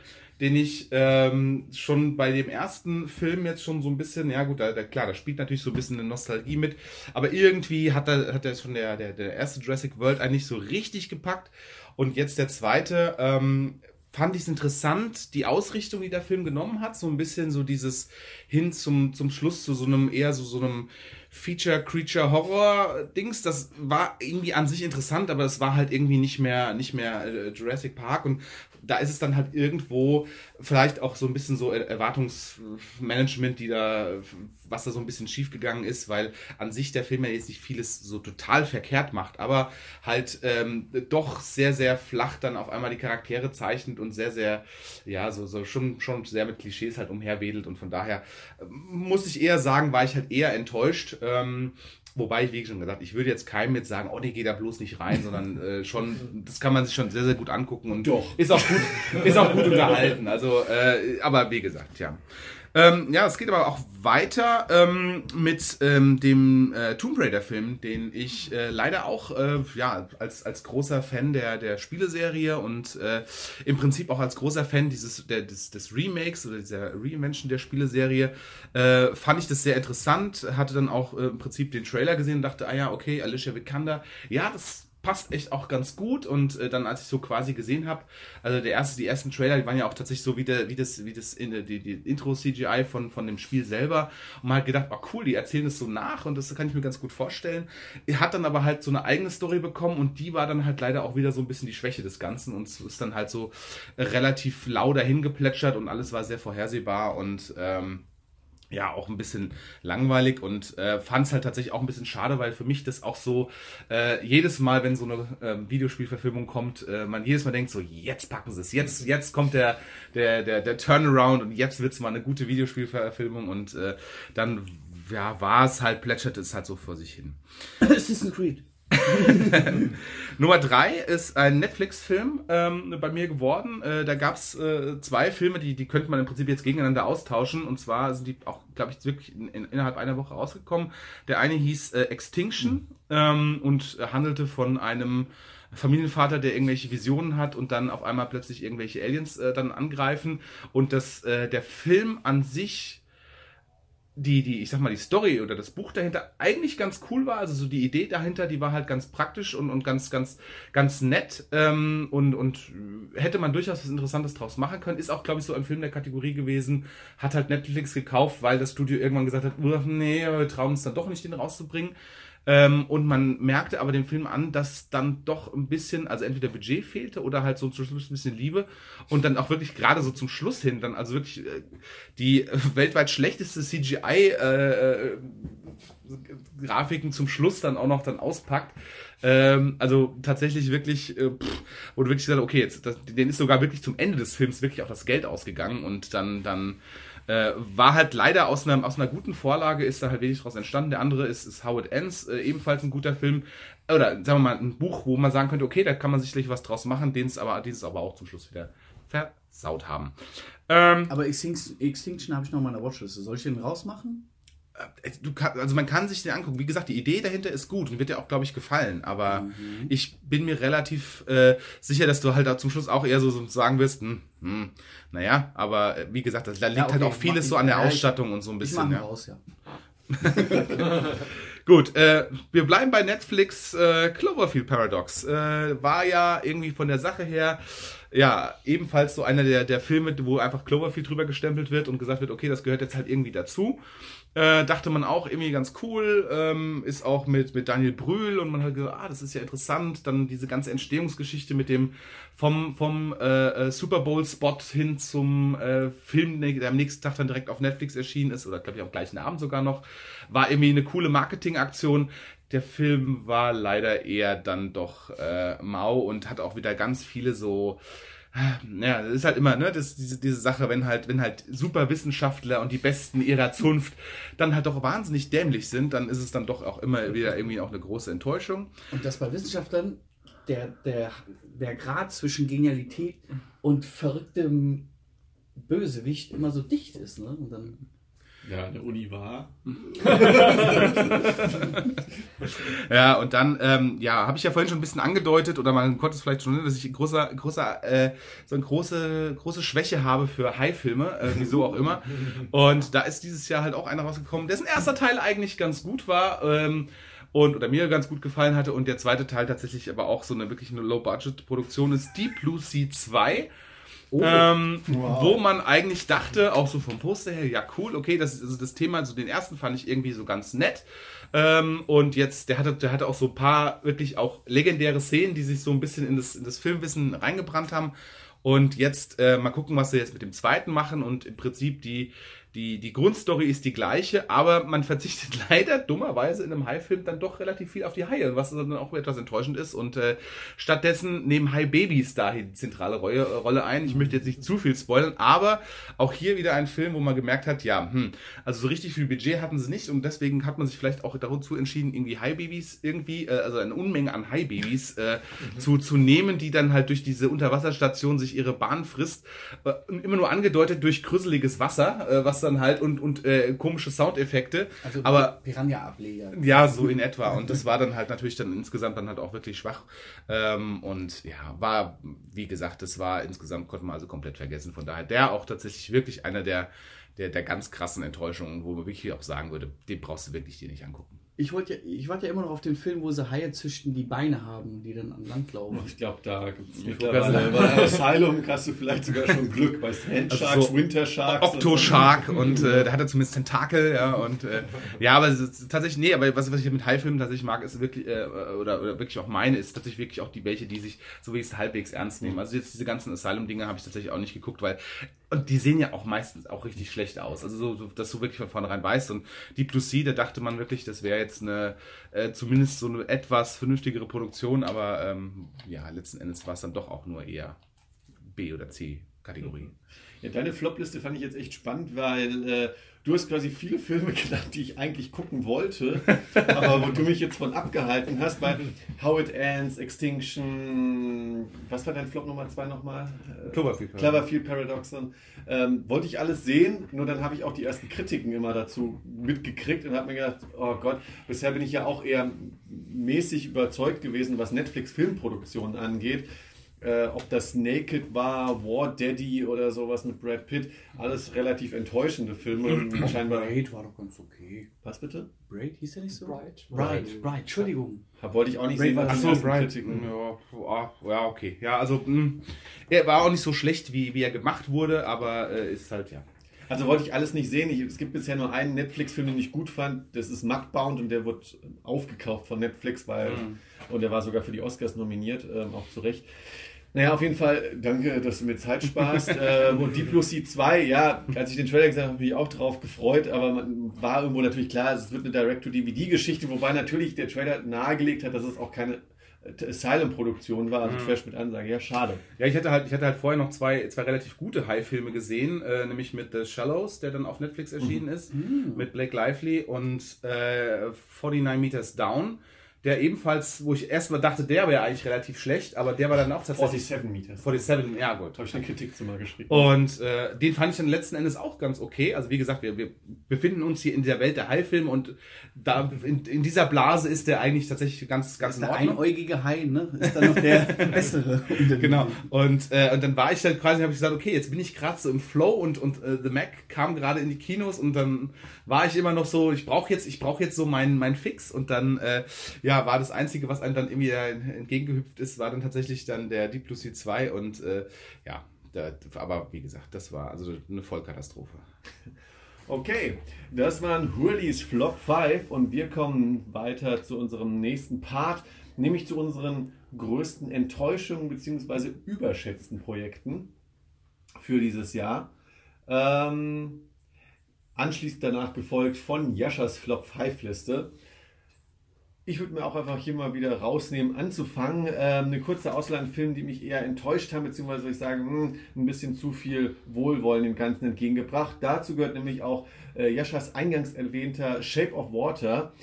den ich ähm, schon bei dem ersten Film jetzt schon so ein bisschen, ja gut, da, da, klar, da spielt natürlich so ein bisschen eine Nostalgie mit, aber irgendwie hat er hat er schon der, der, der erste Jurassic World eigentlich so richtig gepackt und jetzt der zweite, ähm, fand ich es interessant, die Ausrichtung, die der Film genommen hat, so ein bisschen so dieses hin zum, zum Schluss zu so einem eher so, so einem Feature-Creature-Horror-Dings. Das war irgendwie an sich interessant, aber es war halt irgendwie nicht mehr, nicht mehr äh, Jurassic Park und da ist es dann halt irgendwo vielleicht auch so ein bisschen so Erwartungsmanagement, die da, was da so ein bisschen schiefgegangen ist, weil an sich der Film ja jetzt nicht vieles so total verkehrt macht, aber halt ähm, doch sehr, sehr flach dann auf einmal die Charaktere zeichnet und sehr, sehr, ja, so, so schon, schon sehr mit Klischees halt umherwedelt und von daher äh, muss ich eher sagen, war ich halt eher enttäuscht. Ähm, Wobei ich, wie schon gesagt, ich würde jetzt keinem jetzt sagen, oh nee, geh da bloß nicht rein, sondern äh, schon, das kann man sich schon sehr, sehr gut angucken und Doch. ist auch gut, ist auch gut <laughs> unterhalten. Also, äh, aber wie gesagt, ja. Ähm, ja, es geht aber auch weiter ähm, mit ähm, dem äh, Tomb Raider-Film, den ich äh, leider auch äh, ja, als, als großer Fan der, der Spieleserie und äh, im Prinzip auch als großer Fan dieses, der, des, des Remakes oder dieser Reinvention der Spieleserie äh, fand ich das sehr interessant. Hatte dann auch äh, im Prinzip den Trailer gesehen und dachte, ah ja, okay, Alicia Vikander, ja, das passt echt auch ganz gut und äh, dann als ich so quasi gesehen habe, also der erste die ersten Trailer, die waren ja auch tatsächlich so wie der wie das wie das in, die, die Intro CGI von von dem Spiel selber und man hat gedacht, oh cool, die erzählen es so nach und das kann ich mir ganz gut vorstellen. Er hat dann aber halt so eine eigene Story bekommen und die war dann halt leider auch wieder so ein bisschen die Schwäche des Ganzen und es ist dann halt so relativ lau dahin geplätschert und alles war sehr vorhersehbar und ähm, ja auch ein bisschen langweilig und äh, fand es halt tatsächlich auch ein bisschen schade, weil für mich das auch so äh, jedes Mal, wenn so eine äh, Videospielverfilmung kommt, äh, man jedes Mal denkt so, jetzt packen sie es, jetzt jetzt kommt der der der der Turnaround und jetzt wird's mal eine gute Videospielverfilmung und äh, dann ja war es halt plätschert es halt so vor sich hin. Assassin's Creed. <laughs> Nummer drei ist ein Netflix-Film ähm, bei mir geworden. Äh, da gab es äh, zwei Filme, die, die könnte man im Prinzip jetzt gegeneinander austauschen. Und zwar sind die auch, glaube ich, wirklich in, in, innerhalb einer Woche rausgekommen. Der eine hieß äh, Extinction ähm, und handelte von einem Familienvater, der irgendwelche Visionen hat und dann auf einmal plötzlich irgendwelche Aliens äh, dann angreifen. Und das, äh, der Film an sich die, die, ich sag mal, die Story oder das Buch dahinter eigentlich ganz cool war. Also so die Idee dahinter, die war halt ganz praktisch und, und ganz, ganz, ganz nett. Ähm, und, und hätte man durchaus was Interessantes draus machen können. Ist auch, glaube ich, so ein Film der Kategorie gewesen. Hat halt Netflix gekauft, weil das Studio irgendwann gesagt hat, nee, wir trauen uns dann doch nicht, den rauszubringen. Ähm, und man merkte aber dem Film an, dass dann doch ein bisschen, also entweder Budget fehlte oder halt so zum Schluss ein bisschen Liebe. Und dann auch wirklich gerade so zum Schluss hin, dann also wirklich äh, die äh, weltweit schlechteste CGI äh, äh, Grafiken zum Schluss dann auch noch dann auspackt. Ähm, also tatsächlich wirklich, äh, pff, wo du wirklich sagst, okay, jetzt, das, denen ist sogar wirklich zum Ende des Films wirklich auch das Geld ausgegangen und dann, dann äh, war halt leider aus einer, aus einer guten Vorlage, ist da halt wenig draus entstanden. Der andere ist, ist How It Ends, äh, ebenfalls ein guter Film. Oder sagen wir mal, ein Buch, wo man sagen könnte, okay, da kann man sicherlich was draus machen, den es aber, den es aber auch zum Schluss wieder versaut haben. Ähm, Aber Extinction, Extinction habe ich noch mal in der Watchliste. Soll ich den rausmachen? Äh, du kann, also man kann sich den angucken. Wie gesagt, die Idee dahinter ist gut und wird dir auch, glaube ich, gefallen. Aber Mhm. ich bin mir relativ äh, sicher, dass du halt da zum Schluss auch eher so, so sagen wirst, hm, hm, naja, aber äh, wie gesagt, da liegt Ja, okay, halt auch vieles so ich- an der ja, ich- Ausstattung und so ein Ich bisschen. ihn Ja. raus, ja. <laughs> Gut, äh, wir bleiben bei Netflix. Äh, Cloverfield Paradox äh, war ja irgendwie von der Sache her ja ebenfalls so einer der, der Filme, wo einfach Cloverfield drüber gestempelt wird und gesagt wird, okay, das gehört jetzt halt irgendwie dazu. Äh, dachte man auch irgendwie ganz cool, ähm, ist auch mit, mit Daniel Brühl und man hat gesagt, ah, das ist ja interessant. Dann diese ganze Entstehungsgeschichte mit dem vom, vom äh, äh, Super Bowl-Spot hin zum äh, Film, der am nächsten Tag dann direkt auf Netflix erschienen ist, oder glaube ich am gleichen Abend sogar noch, war irgendwie eine coole Marketingaktion. Der Film war leider eher dann doch äh, mau und hat auch wieder ganz viele so ja, das ist halt immer, ne, das, diese, diese Sache, wenn halt, wenn halt super Wissenschaftler und die Besten ihrer Zunft dann halt doch wahnsinnig dämlich sind, dann ist es dann doch auch immer wieder irgendwie auch eine große Enttäuschung. Und dass bei Wissenschaftlern der, der, der Grad zwischen Genialität und verrücktem Bösewicht immer so dicht ist. Ne? Und dann, Ja, der Uni war. <laughs> Ja, und dann, ähm, ja, habe ich ja vorhin schon ein bisschen angedeutet, oder man konnte es vielleicht schon, sehen, dass ich großer, großer, äh, so eine große, große Schwäche habe für High-Filme, äh, wieso auch immer. Und da ist dieses Jahr halt auch einer rausgekommen, dessen erster Teil eigentlich ganz gut war. Ähm, und oder mir ganz gut gefallen hatte und der zweite Teil tatsächlich aber auch so eine wirklich eine Low-Budget-Produktion ist Deep Blue Sea 2. ähm, wo man eigentlich dachte, auch so vom Poster her, ja cool, okay, das ist also das Thema, also den ersten fand ich irgendwie so ganz nett. Ähm, und jetzt, der hatte, der hatte auch so ein paar wirklich auch legendäre Szenen, die sich so ein bisschen in das, in das Filmwissen reingebrannt haben. Und jetzt äh, mal gucken, was sie jetzt mit dem zweiten machen. Und im Prinzip die, die, die Grundstory ist die gleiche, aber man verzichtet <laughs> leider dummerweise in einem Hai-Film dann doch relativ viel auf die Haie, was dann auch etwas enttäuschend ist. Und äh, stattdessen nehmen Hai-Babys da die zentrale Rolle, Rolle ein. Ich möchte jetzt nicht zu viel spoilern, aber auch hier wieder ein Film, wo man gemerkt hat, ja, hm, also so richtig viel Budget hatten sie nicht und deswegen hat man sich vielleicht auch dazu entschieden, irgendwie Hai-Babys irgendwie, äh, also eine Unmenge an Hai-Babys äh, mhm. zu, zu nehmen, die dann halt durch diese Unterwasserstation sich ihre Bahn frisst. Äh, immer nur angedeutet durch krüsseliges Wasser, äh, was dann halt und, und äh, komische Soundeffekte. Also aber Piranha-Ableger. Ja, so in <laughs> etwa. Und das war dann halt natürlich dann insgesamt dann halt auch wirklich schwach. Ähm, und ja, war, wie gesagt, das war insgesamt, konnte man also komplett vergessen. Von daher der auch tatsächlich wirklich einer der, der, der ganz krassen Enttäuschungen, wo man wirklich auch sagen würde, den brauchst du wirklich dir nicht angucken. Ich, wollte ja, ich warte ja immer noch auf den Film, wo sie Haie züchten, die Beine haben, die dann an Land laufen. Ich glaube, da gibt es mittlerweile bei Asylum hast du vielleicht sogar schon Glück bei Sand Sharks, also so Winter Sharks. Octo-Shark und, und äh, da hat er zumindest Tentakel, ja, und äh, ja, aber tatsächlich, nee, aber was, was ich mit Haifilmen tatsächlich mag, ist wirklich, äh, oder, oder wirklich auch meine, ist tatsächlich wirklich auch die welche, die sich so wie es halbwegs ernst nehmen. Also jetzt diese ganzen Asylum-Dinge habe ich tatsächlich auch nicht geguckt, weil und die sehen ja auch meistens auch richtig schlecht aus. Also so, dass du wirklich von vornherein weißt. Und die Plus C, da dachte man wirklich, das wäre jetzt eine äh, zumindest so eine etwas vernünftigere Produktion, aber ähm, ja, letzten Endes war es dann doch auch nur eher B- oder C-Kategorie. Ja, deine Flopliste fand ich jetzt echt spannend, weil äh, du hast quasi viele Filme genannt, die ich eigentlich gucken wollte, <laughs> aber wo du mich jetzt von abgehalten hast, bei How It Ends, Extinction, was war dein Flop Nummer zwei nochmal? Cloverfield, Cloverfield Paradoxon. Ähm, wollte ich alles sehen, nur dann habe ich auch die ersten Kritiken immer dazu mitgekriegt und habe mir gedacht, oh Gott, bisher bin ich ja auch eher mäßig überzeugt gewesen, was Netflix-Filmproduktionen angeht äh, ob das Naked war, War Daddy oder sowas mit Brad Pitt, alles relativ enttäuschende Filme. Scheinbar. Braid war doch ganz okay. Was bitte? Braid hieß der nicht so? Bright. Bright, Bright, Entschuldigung. Ja, wollte ich auch nicht Braid sehen. war- was so, Brian. Kritiken- Ja, ja, okay. Ja, also mh, er war auch nicht so schlecht, wie, wie er gemacht wurde, aber äh, ist halt, ja. Also wollte ich alles nicht sehen. Ich, es gibt bisher nur einen Netflix-Film, den ich gut fand. Das ist Mudbound und der wird aufgekauft von Netflix, weil Mhm. und der war sogar für die Oscars nominiert, ähm, auch zu Recht. Naja, auf jeden Fall, danke, dass du mir Zeit sparst. <laughs> ähm, und Deep Blue Sea 2, ja, als ich den Trailer gesehen habe, habe ich mich auch drauf gefreut, aber man war irgendwo natürlich klar, es wird eine Direct-to-DVD-Geschichte, wobei natürlich der Trailer nahegelegt hat, dass es auch keine äh, Asylum-Produktion war, also Trash mit Ansage. Ja, schade. Ja, ich hatte halt, ich hatte halt vorher noch zwei, zwei relativ gute High-Filme gesehen, äh, nämlich mit The Shallows, der dann auf Netflix erschienen ist, mit Blake Lively und äh, 49 Meters Down, der ebenfalls, wo ich erstmal dachte, der wäre eigentlich relativ schlecht, aber der war dann auch tatsächlich 47 Meters. 47, ja gut. Habe ich eine Kritik zu mal geschrieben. Und äh, den fand ich dann letzten Endes auch ganz okay. Also wie gesagt, wir, wir befinden uns hier in der Welt der High-Filme und da in, in dieser Blase ist der eigentlich tatsächlich ganz, ganz in Der Ordnung. einäugige Hai, ne? Ist dann noch der <laughs> bessere. Genau. Und, äh, und dann war ich dann quasi, habe ich gesagt, okay, jetzt bin ich gerade so im Flow und, und äh, The Mac kam gerade in die Kinos und dann war ich immer noch so, ich brauche jetzt, ich brauche jetzt so meinen mein Fix und dann äh, ja war das Einzige, was einem dann irgendwie entgegengehüpft ist, war dann tatsächlich dann der Deep Blue Sea 2 und äh, ja, da, aber wie gesagt, das war also eine Vollkatastrophe. Okay, das waren Hurleys Flop 5 und wir kommen weiter zu unserem nächsten Part, nämlich zu unseren größten Enttäuschungen bzw. überschätzten Projekten für dieses Jahr. Ähm, anschließend danach gefolgt von Jaschas Flop 5 Liste. Ich würde mir auch einfach hier mal wieder rausnehmen, anzufangen. Ähm, eine kurze Auswahl an Filmen, die mich eher enttäuscht haben, beziehungsweise ich sage, hm, ein bisschen zu viel Wohlwollen dem Ganzen entgegengebracht. Dazu gehört nämlich auch äh, Jaschas eingangs erwähnter Shape of Water.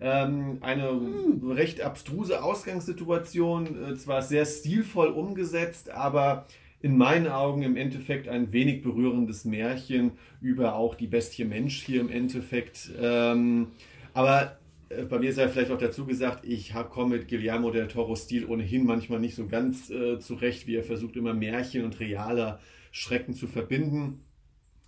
Ähm, eine recht abstruse Ausgangssituation, äh, zwar sehr stilvoll umgesetzt, aber in meinen Augen im Endeffekt ein wenig berührendes Märchen über auch die Bestie Mensch hier im Endeffekt. Ähm, aber bei mir sei vielleicht auch dazu gesagt, ich komme mit Guillermo del Toro Stil ohnehin manchmal nicht so ganz äh, zurecht, wie er versucht immer Märchen und realer Schrecken zu verbinden.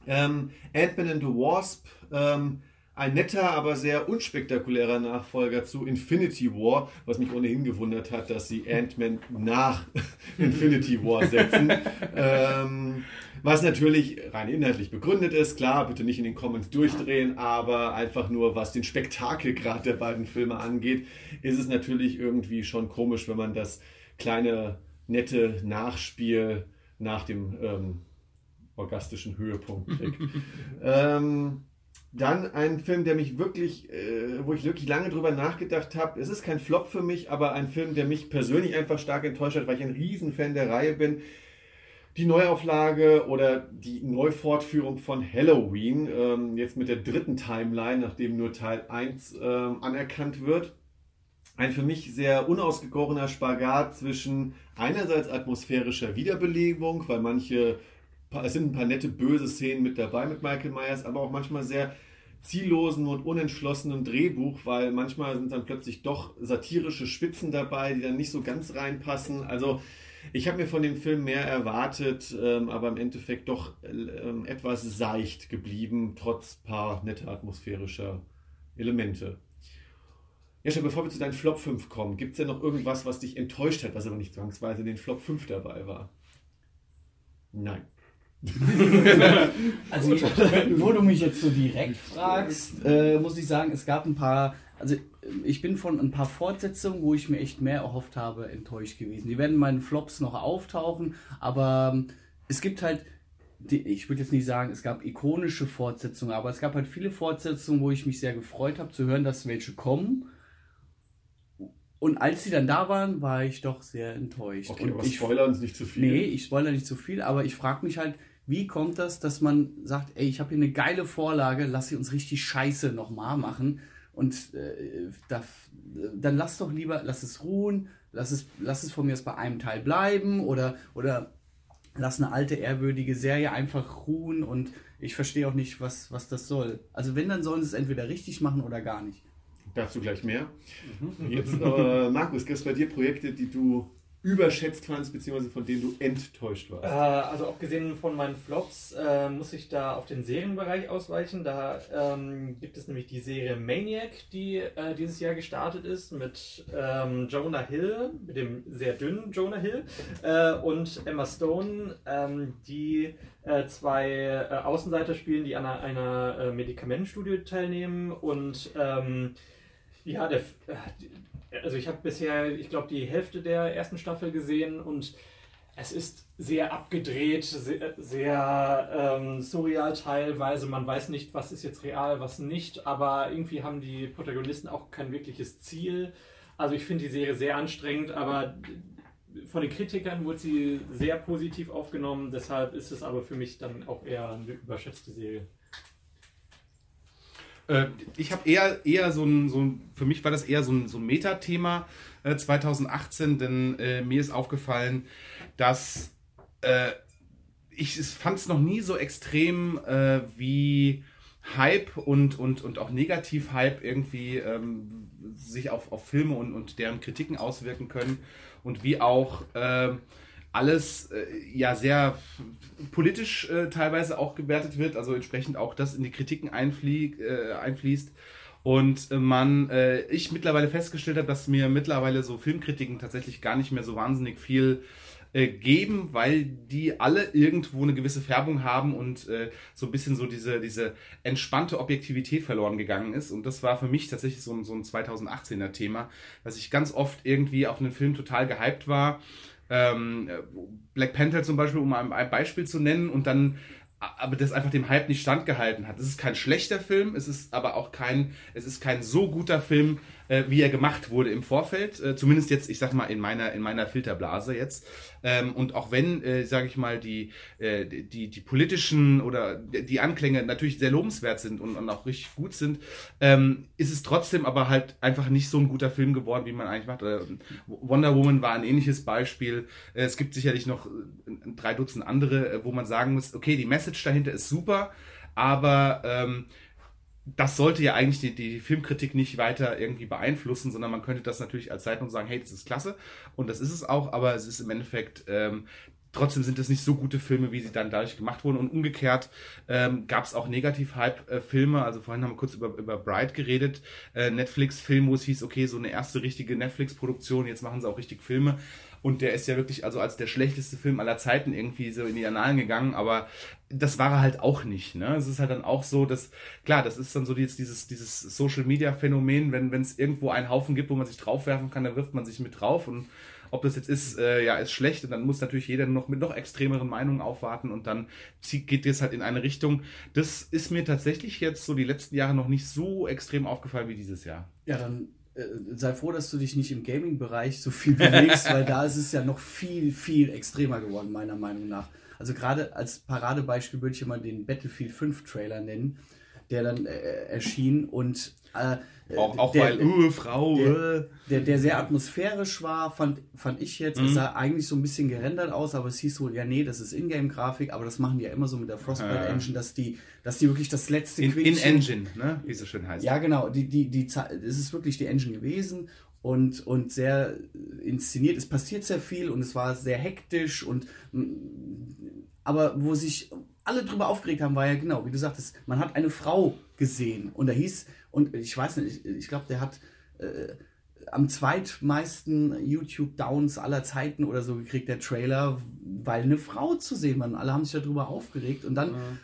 Ähm, Ant-Man and the Wasp, ähm, ein netter, aber sehr unspektakulärer Nachfolger zu Infinity War, was mich ohnehin gewundert hat, dass sie Ant-Man nach <laughs> Infinity War setzen. <laughs> ähm, was natürlich rein inhaltlich begründet ist, klar, bitte nicht in den Comments durchdrehen, aber einfach nur was den Spektakelgrad der beiden Filme angeht, ist es natürlich irgendwie schon komisch, wenn man das kleine, nette Nachspiel nach dem ähm, orgastischen Höhepunkt kriegt. <laughs> ähm, dann ein Film, der mich wirklich, äh, wo ich wirklich lange drüber nachgedacht habe. Es ist kein Flop für mich, aber ein Film, der mich persönlich einfach stark enttäuscht hat, weil ich ein Riesenfan der Reihe bin. Die Neuauflage oder die Neufortführung von Halloween, ähm, jetzt mit der dritten Timeline, nachdem nur Teil 1 ähm, anerkannt wird. Ein für mich sehr unausgegorener Spagat zwischen einerseits atmosphärischer Wiederbelebung, weil manche es sind ein paar nette böse Szenen mit dabei mit Michael Myers, aber auch manchmal sehr ziellosen und unentschlossenen Drehbuch, weil manchmal sind dann plötzlich doch satirische Spitzen dabei, die dann nicht so ganz reinpassen. Also ich habe mir von dem Film mehr erwartet, ähm, aber im Endeffekt doch ähm, etwas seicht geblieben, trotz paar netter atmosphärischer Elemente. Ja, schon bevor wir zu deinen Flop 5 kommen, gibt es denn noch irgendwas, was dich enttäuscht hat, was aber nicht zwangsweise in den Flop 5 dabei war? Nein. <laughs> also, wo du mich jetzt so direkt fragst, äh, muss ich sagen, es gab ein paar, also ich bin von ein paar Fortsetzungen, wo ich mir echt mehr erhofft habe, enttäuscht gewesen. Die werden in meinen Flops noch auftauchen, aber ähm, es gibt halt, ich würde jetzt nicht sagen, es gab ikonische Fortsetzungen, aber es gab halt viele Fortsetzungen, wo ich mich sehr gefreut habe zu hören, dass welche kommen. Und als sie dann da waren, war ich doch sehr enttäuscht. Okay, und aber ich spoiler uns nicht zu viel. Nee, ich spoilere nicht zu viel, aber ich frage mich halt, wie kommt das, dass man sagt, ey, ich habe hier eine geile Vorlage, lass sie uns richtig scheiße nochmal machen. Und äh, da, dann lass doch lieber, lass es ruhen, lass es, lass es von mir aus bei einem Teil bleiben oder, oder lass eine alte, ehrwürdige Serie einfach ruhen und ich verstehe auch nicht, was, was das soll. Also wenn, dann sollen sie es entweder richtig machen oder gar nicht. Dazu gleich mehr. Jetzt, äh, Markus, gibt es bei dir Projekte, die du überschätzt fandst, beziehungsweise von denen du enttäuscht warst? Äh, also abgesehen von meinen Flops äh, muss ich da auf den Serienbereich ausweichen. Da ähm, gibt es nämlich die Serie Maniac, die äh, dieses Jahr gestartet ist mit ähm, Jonah Hill, mit dem sehr dünnen Jonah Hill äh, und Emma Stone, ähm, die äh, zwei äh, Außenseiter spielen, die an einer, einer Medikamentenstudie teilnehmen und ähm, ja, der, also ich habe bisher, ich glaube, die Hälfte der ersten Staffel gesehen und es ist sehr abgedreht, sehr, sehr ähm, surreal teilweise. Man weiß nicht, was ist jetzt real, was nicht, aber irgendwie haben die Protagonisten auch kein wirkliches Ziel. Also ich finde die Serie sehr anstrengend, aber von den Kritikern wurde sie sehr positiv aufgenommen. Deshalb ist es aber für mich dann auch eher eine überschätzte Serie. Äh, ich habe eher, eher so ein, so für mich war das eher so ein, so ein Metathema äh, 2018, denn äh, mir ist aufgefallen, dass äh, ich fand es noch nie so extrem äh, wie Hype und, und, und auch Negativ-Hype irgendwie ähm, sich auf, auf Filme und, und deren Kritiken auswirken können und wie auch äh, alles äh, ja sehr politisch äh, teilweise auch gewertet wird, also entsprechend auch das in die Kritiken einflie äh, einfließt. Und äh, man, äh, ich mittlerweile festgestellt habe, dass mir mittlerweile so Filmkritiken tatsächlich gar nicht mehr so wahnsinnig viel äh, geben, weil die alle irgendwo eine gewisse Färbung haben und äh, so ein bisschen so diese, diese entspannte Objektivität verloren gegangen ist. Und das war für mich tatsächlich so ein, so ein 2018er Thema, dass ich ganz oft irgendwie auf einen Film total gehypt war ähm, Black Panther zum Beispiel, um ein, ein Beispiel zu nennen, und dann aber das einfach dem Hype nicht standgehalten hat. Es ist kein schlechter Film, es ist aber auch kein, es ist kein so guter Film, äh, wie er gemacht wurde im Vorfeld. Äh, zumindest jetzt, ich sag mal, in meiner, in meiner Filterblase jetzt. Ähm, und auch wenn, äh, sage ich mal, die, äh, die, die politischen oder die Anklänge natürlich sehr lobenswert sind und, und auch richtig gut sind, ähm, ist es trotzdem aber halt einfach nicht so ein guter Film geworden, wie man eigentlich macht. Äh, Wonder Woman war ein ähnliches Beispiel. Äh, es gibt sicherlich noch äh, drei Dutzend andere, wo man sagen muss, okay, die Message dahinter ist super, aber ähm, das sollte ja eigentlich die, die Filmkritik nicht weiter irgendwie beeinflussen, sondern man könnte das natürlich als Zeitung sagen, hey, das ist klasse und das ist es auch, aber es ist im Endeffekt ähm, trotzdem sind es nicht so gute Filme, wie sie dann dadurch gemacht wurden. Und umgekehrt ähm, gab es auch Negativ-Hype-Filme. Also vorhin haben wir kurz über, über Bright geredet. Äh, Netflix-Film, wo es hieß, okay, so eine erste richtige Netflix-Produktion, jetzt machen sie auch richtig Filme. Und der ist ja wirklich also als der schlechteste Film aller Zeiten irgendwie so in die Annalen gegangen, aber das war er halt auch nicht. Ne? Es ist halt dann auch so, dass, klar, das ist dann so jetzt dieses, dieses Social Media Phänomen, wenn es irgendwo einen Haufen gibt, wo man sich draufwerfen kann, dann wirft man sich mit drauf und ob das jetzt ist, äh, ja, ist schlecht und dann muss natürlich jeder noch mit noch extremeren Meinungen aufwarten und dann zieht, geht es halt in eine Richtung. Das ist mir tatsächlich jetzt so die letzten Jahre noch nicht so extrem aufgefallen wie dieses Jahr. Ja, dann äh, sei froh, dass du dich nicht im Gaming-Bereich so viel bewegst, <laughs> weil da ist es ja noch viel, viel extremer geworden, meiner Meinung nach. Also gerade als Paradebeispiel würde ich immer den Battlefield 5 Trailer nennen, der dann äh, erschien und äh, auch, auch der, weil, uh, Frau. Der, äh. der, der, sehr atmosphärisch war, fand, fand ich jetzt. Mhm. Es sah eigentlich so ein bisschen gerendert aus, aber es hieß wohl, ja, nee, das ist Ingame-Grafik, aber das machen die ja immer so mit der Frostbite Engine, dass die, dass die wirklich das letzte In, in Engine, ne? wie es so schön heißt. Ja, genau. Die, die, die, es ist wirklich die Engine gewesen und, und sehr inszeniert. Es passiert sehr viel und es war sehr hektisch und aber wo sich alle drüber aufgeregt haben, war ja genau, wie du sagtest, man hat eine Frau gesehen und da hieß, und ich weiß nicht, ich, ich glaube, der hat äh, am zweitmeisten YouTube-Downs aller Zeiten oder so gekriegt, der Trailer, weil eine Frau zu sehen war. Alle haben sich darüber aufgeregt und dann. Mhm.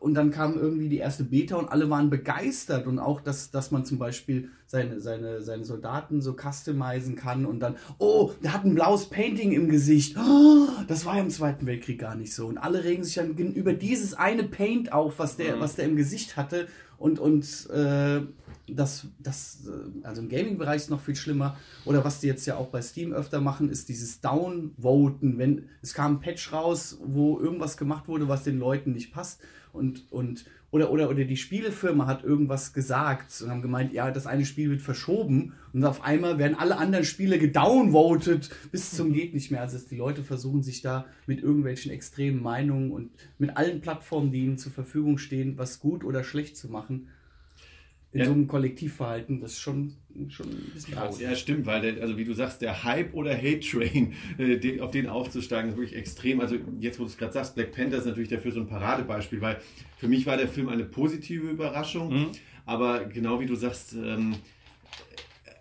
Und dann kam irgendwie die erste Beta und alle waren begeistert und auch, dass, dass man zum Beispiel seine, seine, seine Soldaten so customizen kann und dann, oh, der hat ein blaues Painting im Gesicht. Oh, das war ja im Zweiten Weltkrieg gar nicht so. Und alle regen sich dann über dieses eine Paint auf, was der, mhm. was der im Gesicht hatte und, und äh, das, das, äh, also im Gaming-Bereich ist noch viel schlimmer. Oder was die jetzt ja auch bei Steam öfter machen, ist dieses Downvoten. Wenn es kam ein Patch raus, wo irgendwas gemacht wurde, was den Leuten nicht passt. Und, und, oder, oder, oder die Spielefirma hat irgendwas gesagt und haben gemeint, ja, das eine Spiel wird verschoben. Und auf einmal werden alle anderen Spiele gedownvotet bis zum geht nicht mehr. Also die Leute versuchen sich da mit irgendwelchen extremen Meinungen und mit allen Plattformen, die ihnen zur Verfügung stehen, was gut oder schlecht zu machen in ja. so einem Kollektivverhalten, das ist schon, schon ein bisschen traurig. Ja, stimmt, weil, der, also wie du sagst, der Hype oder Hate-Train, <laughs> äh, auf den aufzusteigen, ist wirklich extrem. Also jetzt, wo du es gerade sagst, Black Panther ist natürlich dafür so ein Paradebeispiel, weil für mich war der Film eine positive Überraschung, mhm. aber genau wie du sagst, ähm,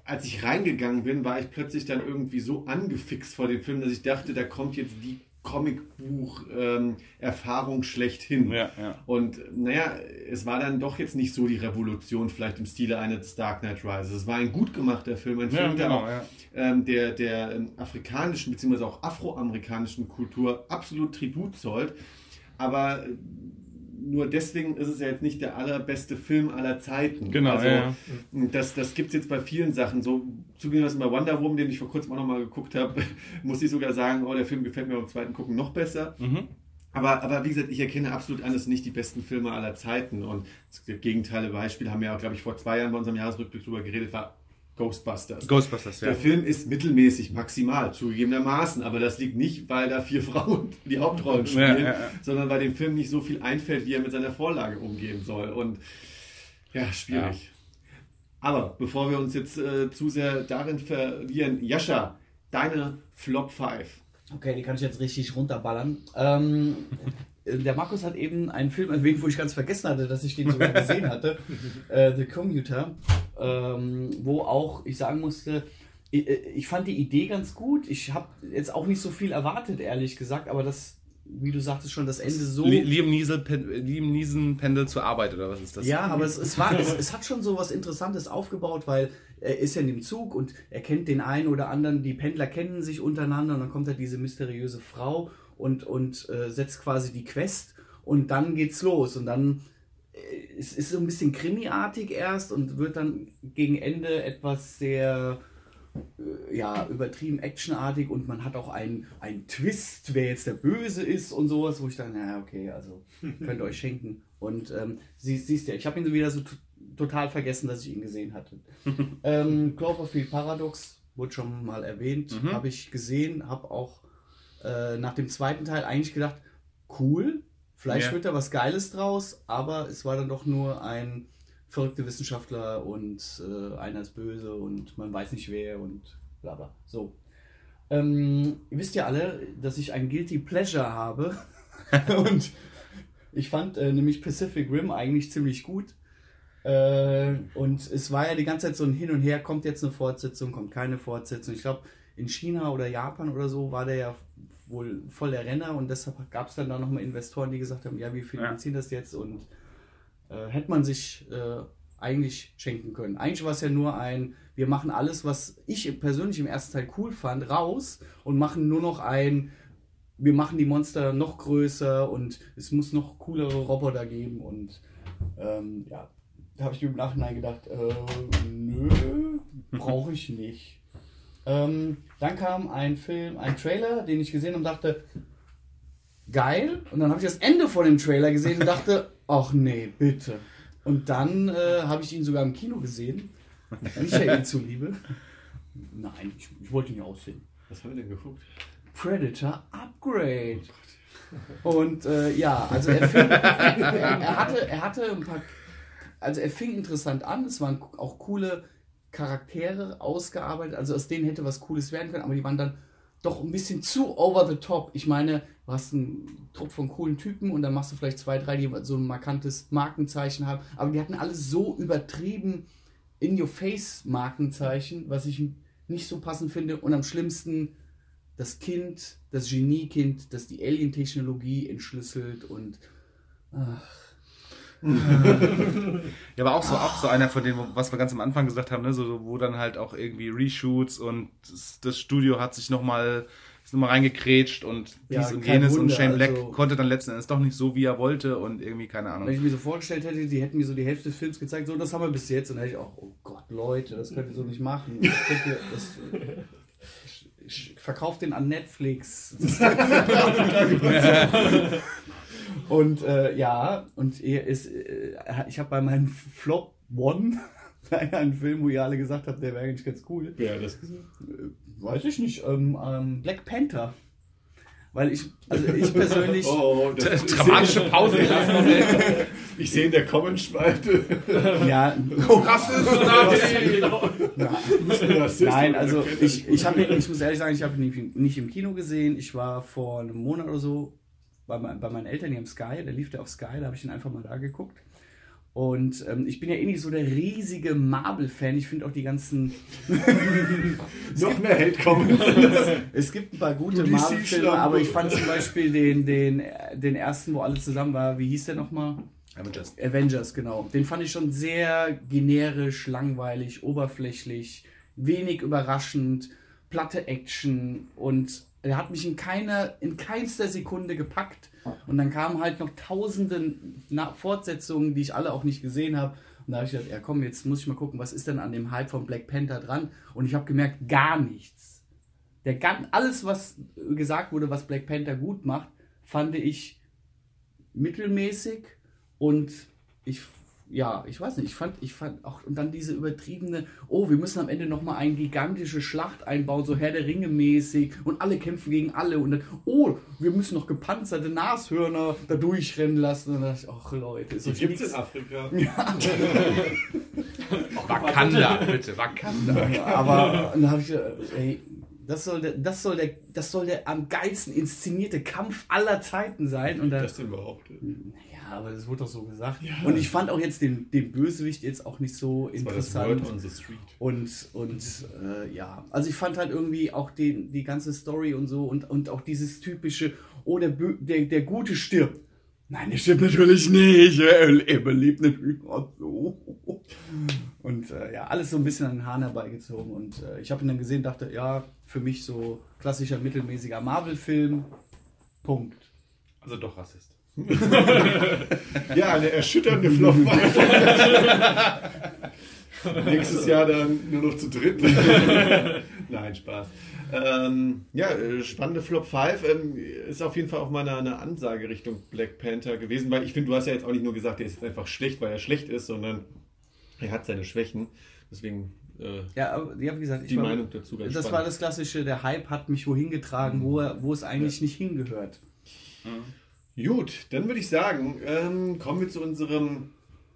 als ich reingegangen bin, war ich plötzlich dann irgendwie so angefixt vor dem Film, dass ich dachte, da kommt jetzt die Comicbuch-Erfahrung ähm, schlechthin. Ja, ja. Und naja, es war dann doch jetzt nicht so die Revolution, vielleicht im Stile eines Dark Knight Rises. Es war ein gut gemachter Film, ein Film, der genau, auch ähm, der, der ähm, afrikanischen bzw. auch afroamerikanischen Kultur absolut Tribut zollt. Aber nur deswegen ist es ja jetzt nicht der allerbeste Film aller Zeiten. Genau. Also, ja. Das, das gibt es jetzt bei vielen Sachen. So zugegebenermaßen bei Wonder Woman, den ich vor kurzem auch nochmal geguckt habe, <laughs> muss ich sogar sagen, oh, der Film gefällt mir beim zweiten Gucken noch besser. Mhm. Aber, aber wie gesagt, ich erkenne absolut an, es sind nicht die besten Filme aller Zeiten. Und das Gegenteile Beispiel haben wir ja, glaube ich, vor zwei Jahren bei unserem Jahresrückblick drüber geredet, war Ghostbusters. Ghostbusters, ja. Der Film ist mittelmäßig, maximal, zugegebenermaßen, aber das liegt nicht, weil da vier <laughs> Frauen die Hauptrollen spielen, ja, ja, ja. sondern weil dem Film nicht so viel einfällt, wie er mit seiner Vorlage umgehen soll. Und ja, schwierig. Aber bevor wir uns jetzt äh, zu sehr darin verlieren, Jascha, deine Flop 5. Okay, die kann ich jetzt richtig runterballern. Ähm, der Markus hat eben einen Film erwähnt, wo ich ganz vergessen hatte, dass ich den sogar <laughs> gesehen hatte. Äh, The Commuter. Ähm, wo auch ich sagen musste, ich, äh, ich, fand die Idee ganz gut. Ich habe jetzt auch nicht so viel erwartet, ehrlich gesagt, aber das, wie du sagtest schon, das Ende so. Liam Neeson, Liam Neeson pendelt zur Arbeit oder was ist das? Ja, aber es, es, war, es, <laughs> es hat schon so was Interessantes aufgebaut, weil er ist ja in dem Zug und er kennt den einen oder anderen, die Pendler kennen sich untereinander und dann kommt da diese mysteriöse Frau und, und äh, setzt quasi die Quest und dann geht's los und dann äh, es ist so ein bisschen krimiartig erst und wird dann gegen Ende etwas sehr äh, ja, übertrieben actionartig und man hat auch einen, einen Twist, wer jetzt der Böse ist und sowas, wo ich dann, ja, okay, also <laughs> könnt ihr euch schenken. Und ähm, sie, siehst ja, ich habe ihn so wieder so total vergessen, dass ich ihn gesehen hatte. <laughs> ähm, Cloverfield Paradox wurde schon mal erwähnt, mhm. habe ich gesehen, habe auch äh, nach dem zweiten Teil eigentlich gedacht, cool, vielleicht ja. wird da was Geiles draus, aber es war dann doch nur ein verrückter Wissenschaftler und äh, einer ist böse und man weiß nicht wer und bla bla. So. Ähm, ihr wisst ja alle, dass ich ein Guilty Pleasure habe. <laughs> Und ich fand äh, nämlich Pacific Rim eigentlich ziemlich gut. Äh, und es war ja die ganze Zeit so ein Hin und Her, kommt jetzt eine Fortsetzung, kommt keine Fortsetzung. Ich glaube, in China oder Japan oder so war der ja wohl voll der Renner und deshalb gab es dann da nochmal Investoren, die gesagt haben, ja, wir finanzieren ja. das jetzt und äh, hätte man sich äh, eigentlich schenken können. Eigentlich war es ja nur ein, wir machen alles, was ich persönlich im ersten Teil cool fand, raus und machen nur noch ein, wir machen die Monster noch größer und es muss noch coolere Roboter geben und ähm, ja, da habe ich mir im Nachhinein gedacht, äh, nö, brauche ich nicht. Ähm, dann kam ein Film, ein Trailer, den ich gesehen und dachte, geil. Und dann habe ich das Ende von dem Trailer gesehen und dachte, <laughs> ach nee, bitte. Und dann äh, habe ich ihn sogar im Kino gesehen. Michael zuliebe. Nein, ich, ich wollte ihn ja aussehen. Was haben wir denn geguckt? Predator Upgrade. Und äh, ja, also er, fing, <laughs> er, er, hatte, er hatte ein paar. Also er fing interessant an, es waren auch coole Charaktere ausgearbeitet, also aus denen hätte was Cooles werden können, aber die waren dann doch ein bisschen zu over the top. Ich meine, du hast einen Trupp von coolen Typen und dann machst du vielleicht zwei, drei, die so ein markantes Markenzeichen haben, aber die hatten alle so übertrieben in your face Markenzeichen, was ich nicht so passend finde und am schlimmsten das Kind, das Geniekind, das die Alien-Technologie entschlüsselt und ach, ja, aber auch so, auch so einer von denen, was wir ganz am Anfang gesagt haben, ne, so, wo dann halt auch irgendwie Reshoots und das, das Studio hat sich nochmal noch reingekrätscht und dies ja, und jenes Wunder, und Shane Black also, konnte dann letzten Endes doch nicht so, wie er wollte und irgendwie, keine Ahnung. Wenn ich mir so vorgestellt hätte, die hätten mir so die Hälfte des Films gezeigt, so, das haben wir bis jetzt und dann hätte ich auch, oh Gott, Leute, das könnt ihr so nicht machen. Das ihr, verkaufe den an Netflix. <laughs> <laughs> Und äh, ja, und er ist, äh, ich habe bei meinem Flop One <laughs> einen Film, wo ihr alle gesagt habt, der wäre eigentlich ganz cool. Wer hat das gesagt? Äh, weiß ich nicht. Ähm, ähm, Black Panther. Weil ich, also ich <laughs> persönlich. Oh, das dramatische Pause. <laughs> ich sehe in der Comment-Spalte. Ja. Oh, Rassist, Nazi. Nein, also ich, ich, hab, ich muss ehrlich sagen, ich habe ihn nicht im Kino gesehen. Ich war vor einem Monat oder so bei, bei meinen Eltern hier im Sky, der lief der auf Sky, da habe ich ihn einfach mal da geguckt. Und ähm, ich bin ja eh nicht so der riesige Marvel-Fan. Ich finde auch die ganzen. <laughs> Noch mehr Hate kommen. <laughs> es gibt ein paar gute Marvel-Filme, aber ich fand zum Beispiel den, den, den ersten, wo alle zusammen waren. Wie hieß der nochmal? Avengers. Avengers, genau. Den fand ich schon sehr generisch, langweilig, oberflächlich, wenig überraschend, platte Action und er hat mich in keiner, in keinster Sekunde gepackt. Und dann kamen halt noch tausende Fortsetzungen, die ich alle auch nicht gesehen habe. Und da habe ich gedacht, ja komm, jetzt muss ich mal gucken, was ist denn an dem Hype von Black Panther dran? Und ich habe gemerkt, gar nichts. Der, alles, was gesagt wurde, was Black Panther gut macht, fand ich mittelmäßig. Und ich ja, ich weiß nicht, ich fand, ich fand auch, und dann diese übertriebene, oh, wir müssen am Ende nochmal eine gigantische Schlacht einbauen, so Herr der Ringe mäßig, und alle kämpfen gegen alle, und dann, oh, wir müssen noch gepanzerte Nashörner da durchrennen lassen, und dann dachte ich, ach Leute, ist Die gibt es in Afrika. <laughs> Ja. <laughs> Wakanda, bitte, Wakanda. Aber, dann habe ich gedacht, ey, das soll, der, das, soll der, das soll der am geilsten inszenierte Kampf aller Zeiten sein. Und dann, das denn überhaupt? Ja, aber das wurde doch so gesagt. Ja. Und ich fand auch jetzt den, den Bösewicht jetzt auch nicht so das interessant. War das Word on the Street. Und, und äh, ja, also ich fand halt irgendwie auch den, die ganze Story und so und, und auch dieses typische, oh, der, der, der Gute stirbt. Nein, der stimmt natürlich nicht. Er überlebt natürlich auch so. Und äh, ja, alles so ein bisschen an den Haaren herbeigezogen. Und äh, ich habe ihn dann gesehen dachte, ja, für mich so klassischer mittelmäßiger Marvel-Film. Punkt. Also doch Rassist. <laughs> ja, eine erschütternde Flop. <laughs> Nächstes Jahr dann nur noch zu dritt. <laughs> Nein, Spaß. Ähm, ja, äh, spannende Flop 5 ähm, ist auf jeden Fall auch mal eine, eine, Ansage Richtung Black Panther gewesen, weil ich finde, du hast ja jetzt auch nicht nur gesagt, er ist jetzt einfach schlecht, weil er schlecht ist, sondern er hat seine Schwächen. Deswegen äh, ja, aber, ja, wie gesagt, die war, Meinung dazu. das spannend. war das Klassische, der Hype hat mich wohin getragen, mhm. wo, er, wo es eigentlich ja. nicht hingehört. Mhm. Gut, dann würde ich sagen, ähm, kommen wir zu unserem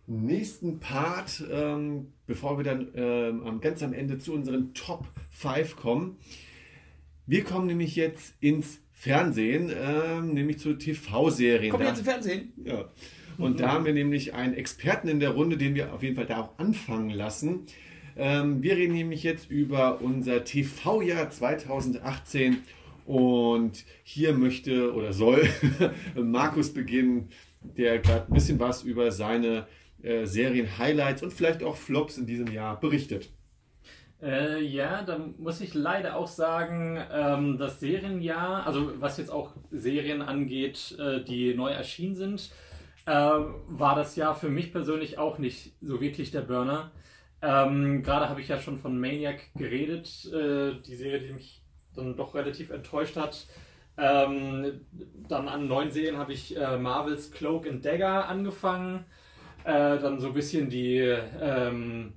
nächsten Part, ähm, bevor wir dann ähm, ganz am Ende zu unseren Top 5 kommen. Wir kommen nämlich jetzt ins Fernsehen, ähm, nämlich zu TV-Serien. Kommen wir jetzt im Fernsehen? ja. Und da haben wir nämlich einen Experten in der Runde, den wir auf jeden Fall da auch anfangen lassen. Ähm, wir reden nämlich jetzt über unser TV-Jahr 2018 und hier möchte oder soll <laughs> Markus beginnen, der gerade ein bisschen was über seine äh, Serien-Highlights und vielleicht auch Flops in diesem Jahr berichtet. Äh, ja, dann muss ich leider auch sagen, ähm, das Serienjahr, also was jetzt auch Serien angeht, äh, die neu erschienen sind, äh, war das Jahr für mich persönlich auch nicht so wirklich der Burner. Ähm, Gerade habe ich ja schon von Maniac geredet, äh, die Serie, die mich dann doch relativ enttäuscht hat. Ähm, dann an neuen Serien habe ich äh, Marvels Cloak and Dagger angefangen. Äh, dann so ein bisschen die ähm,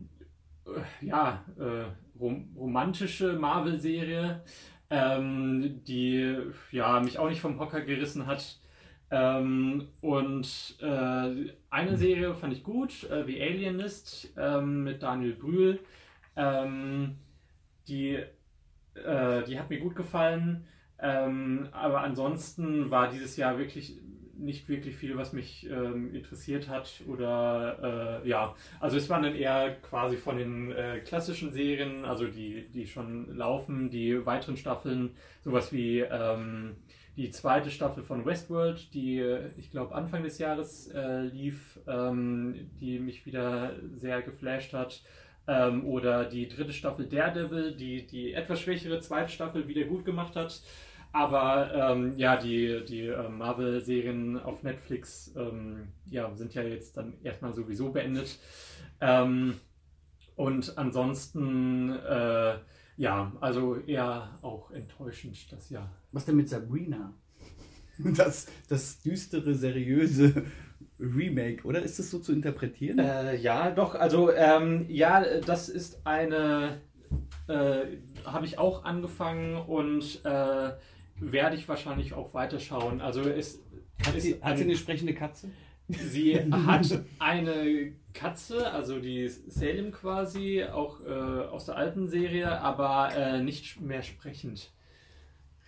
äh, ja, äh, rom romantische Marvel-Serie, ähm, die ja, mich auch nicht vom Hocker gerissen hat. Ähm, und äh, eine Serie fand ich gut, äh, The Alienist ähm, mit Daniel Brühl. Ähm, die, äh, die hat mir gut gefallen. Ähm, aber ansonsten war dieses Jahr wirklich nicht wirklich viel, was mich ähm, interessiert hat. Oder äh, ja, also es waren dann eher quasi von den äh, klassischen Serien, also die, die schon laufen, die weiteren Staffeln, sowas wie ähm, die zweite Staffel von Westworld, die ich glaube Anfang des Jahres äh, lief, ähm, die mich wieder sehr geflasht hat. Ähm, oder die dritte Staffel Daredevil, die die etwas schwächere zweite Staffel wieder gut gemacht hat. Aber ähm, ja, die, die äh, Marvel-Serien auf Netflix ähm, ja, sind ja jetzt dann erstmal sowieso beendet. Ähm, und ansonsten, äh, ja, also eher auch enttäuschend das Jahr. Was denn mit Sabrina? <laughs> Das, das düstere, seriöse Remake, oder? Ist das so zu interpretieren? Äh, ja, doch, also ähm, ja, das ist eine, äh, habe ich auch angefangen und äh, werde ich wahrscheinlich auch weiterschauen. Also es hat, ist sie, hat ein- sie eine sprechende Katze? Sie hat eine Katze, also die Salem quasi, auch äh, aus der alten Serie, aber äh, nicht mehr sprechend.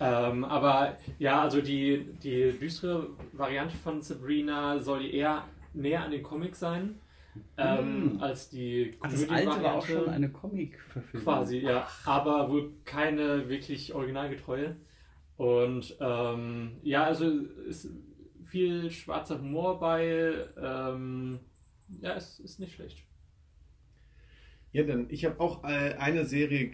Ähm, aber ja, also die, die düstere Variante von Sabrina soll eher näher an den Comic sein, ähm, Hm. als die Ach, das alte war auch schon eine Comic-Verfilmung. Quasi, ja. Aber wohl keine wirklich originalgetreue. Und ähm, ja, also ist viel schwarzer Humor bei. Ähm, ja, es ist nicht schlecht. Ja, dann ich habe auch äh, eine Serie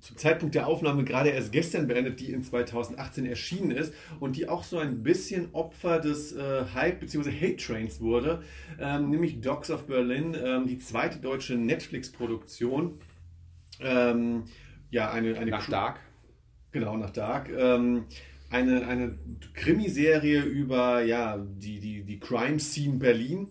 zum Zeitpunkt der Aufnahme gerade erst gestern beendet, die in 2018 erschienen ist und die auch so ein bisschen Opfer des äh, Hype bzw. Hate Trains wurde, ähm, nämlich Dogs of Berlin, ähm, die zweite deutsche Netflix-Produktion. Ähm, ja, eine, eine Nach Dark. Genau, nach Dark. Ähm, eine, eine Krimiserie über ja, die, die, die Crime Scene Berlin.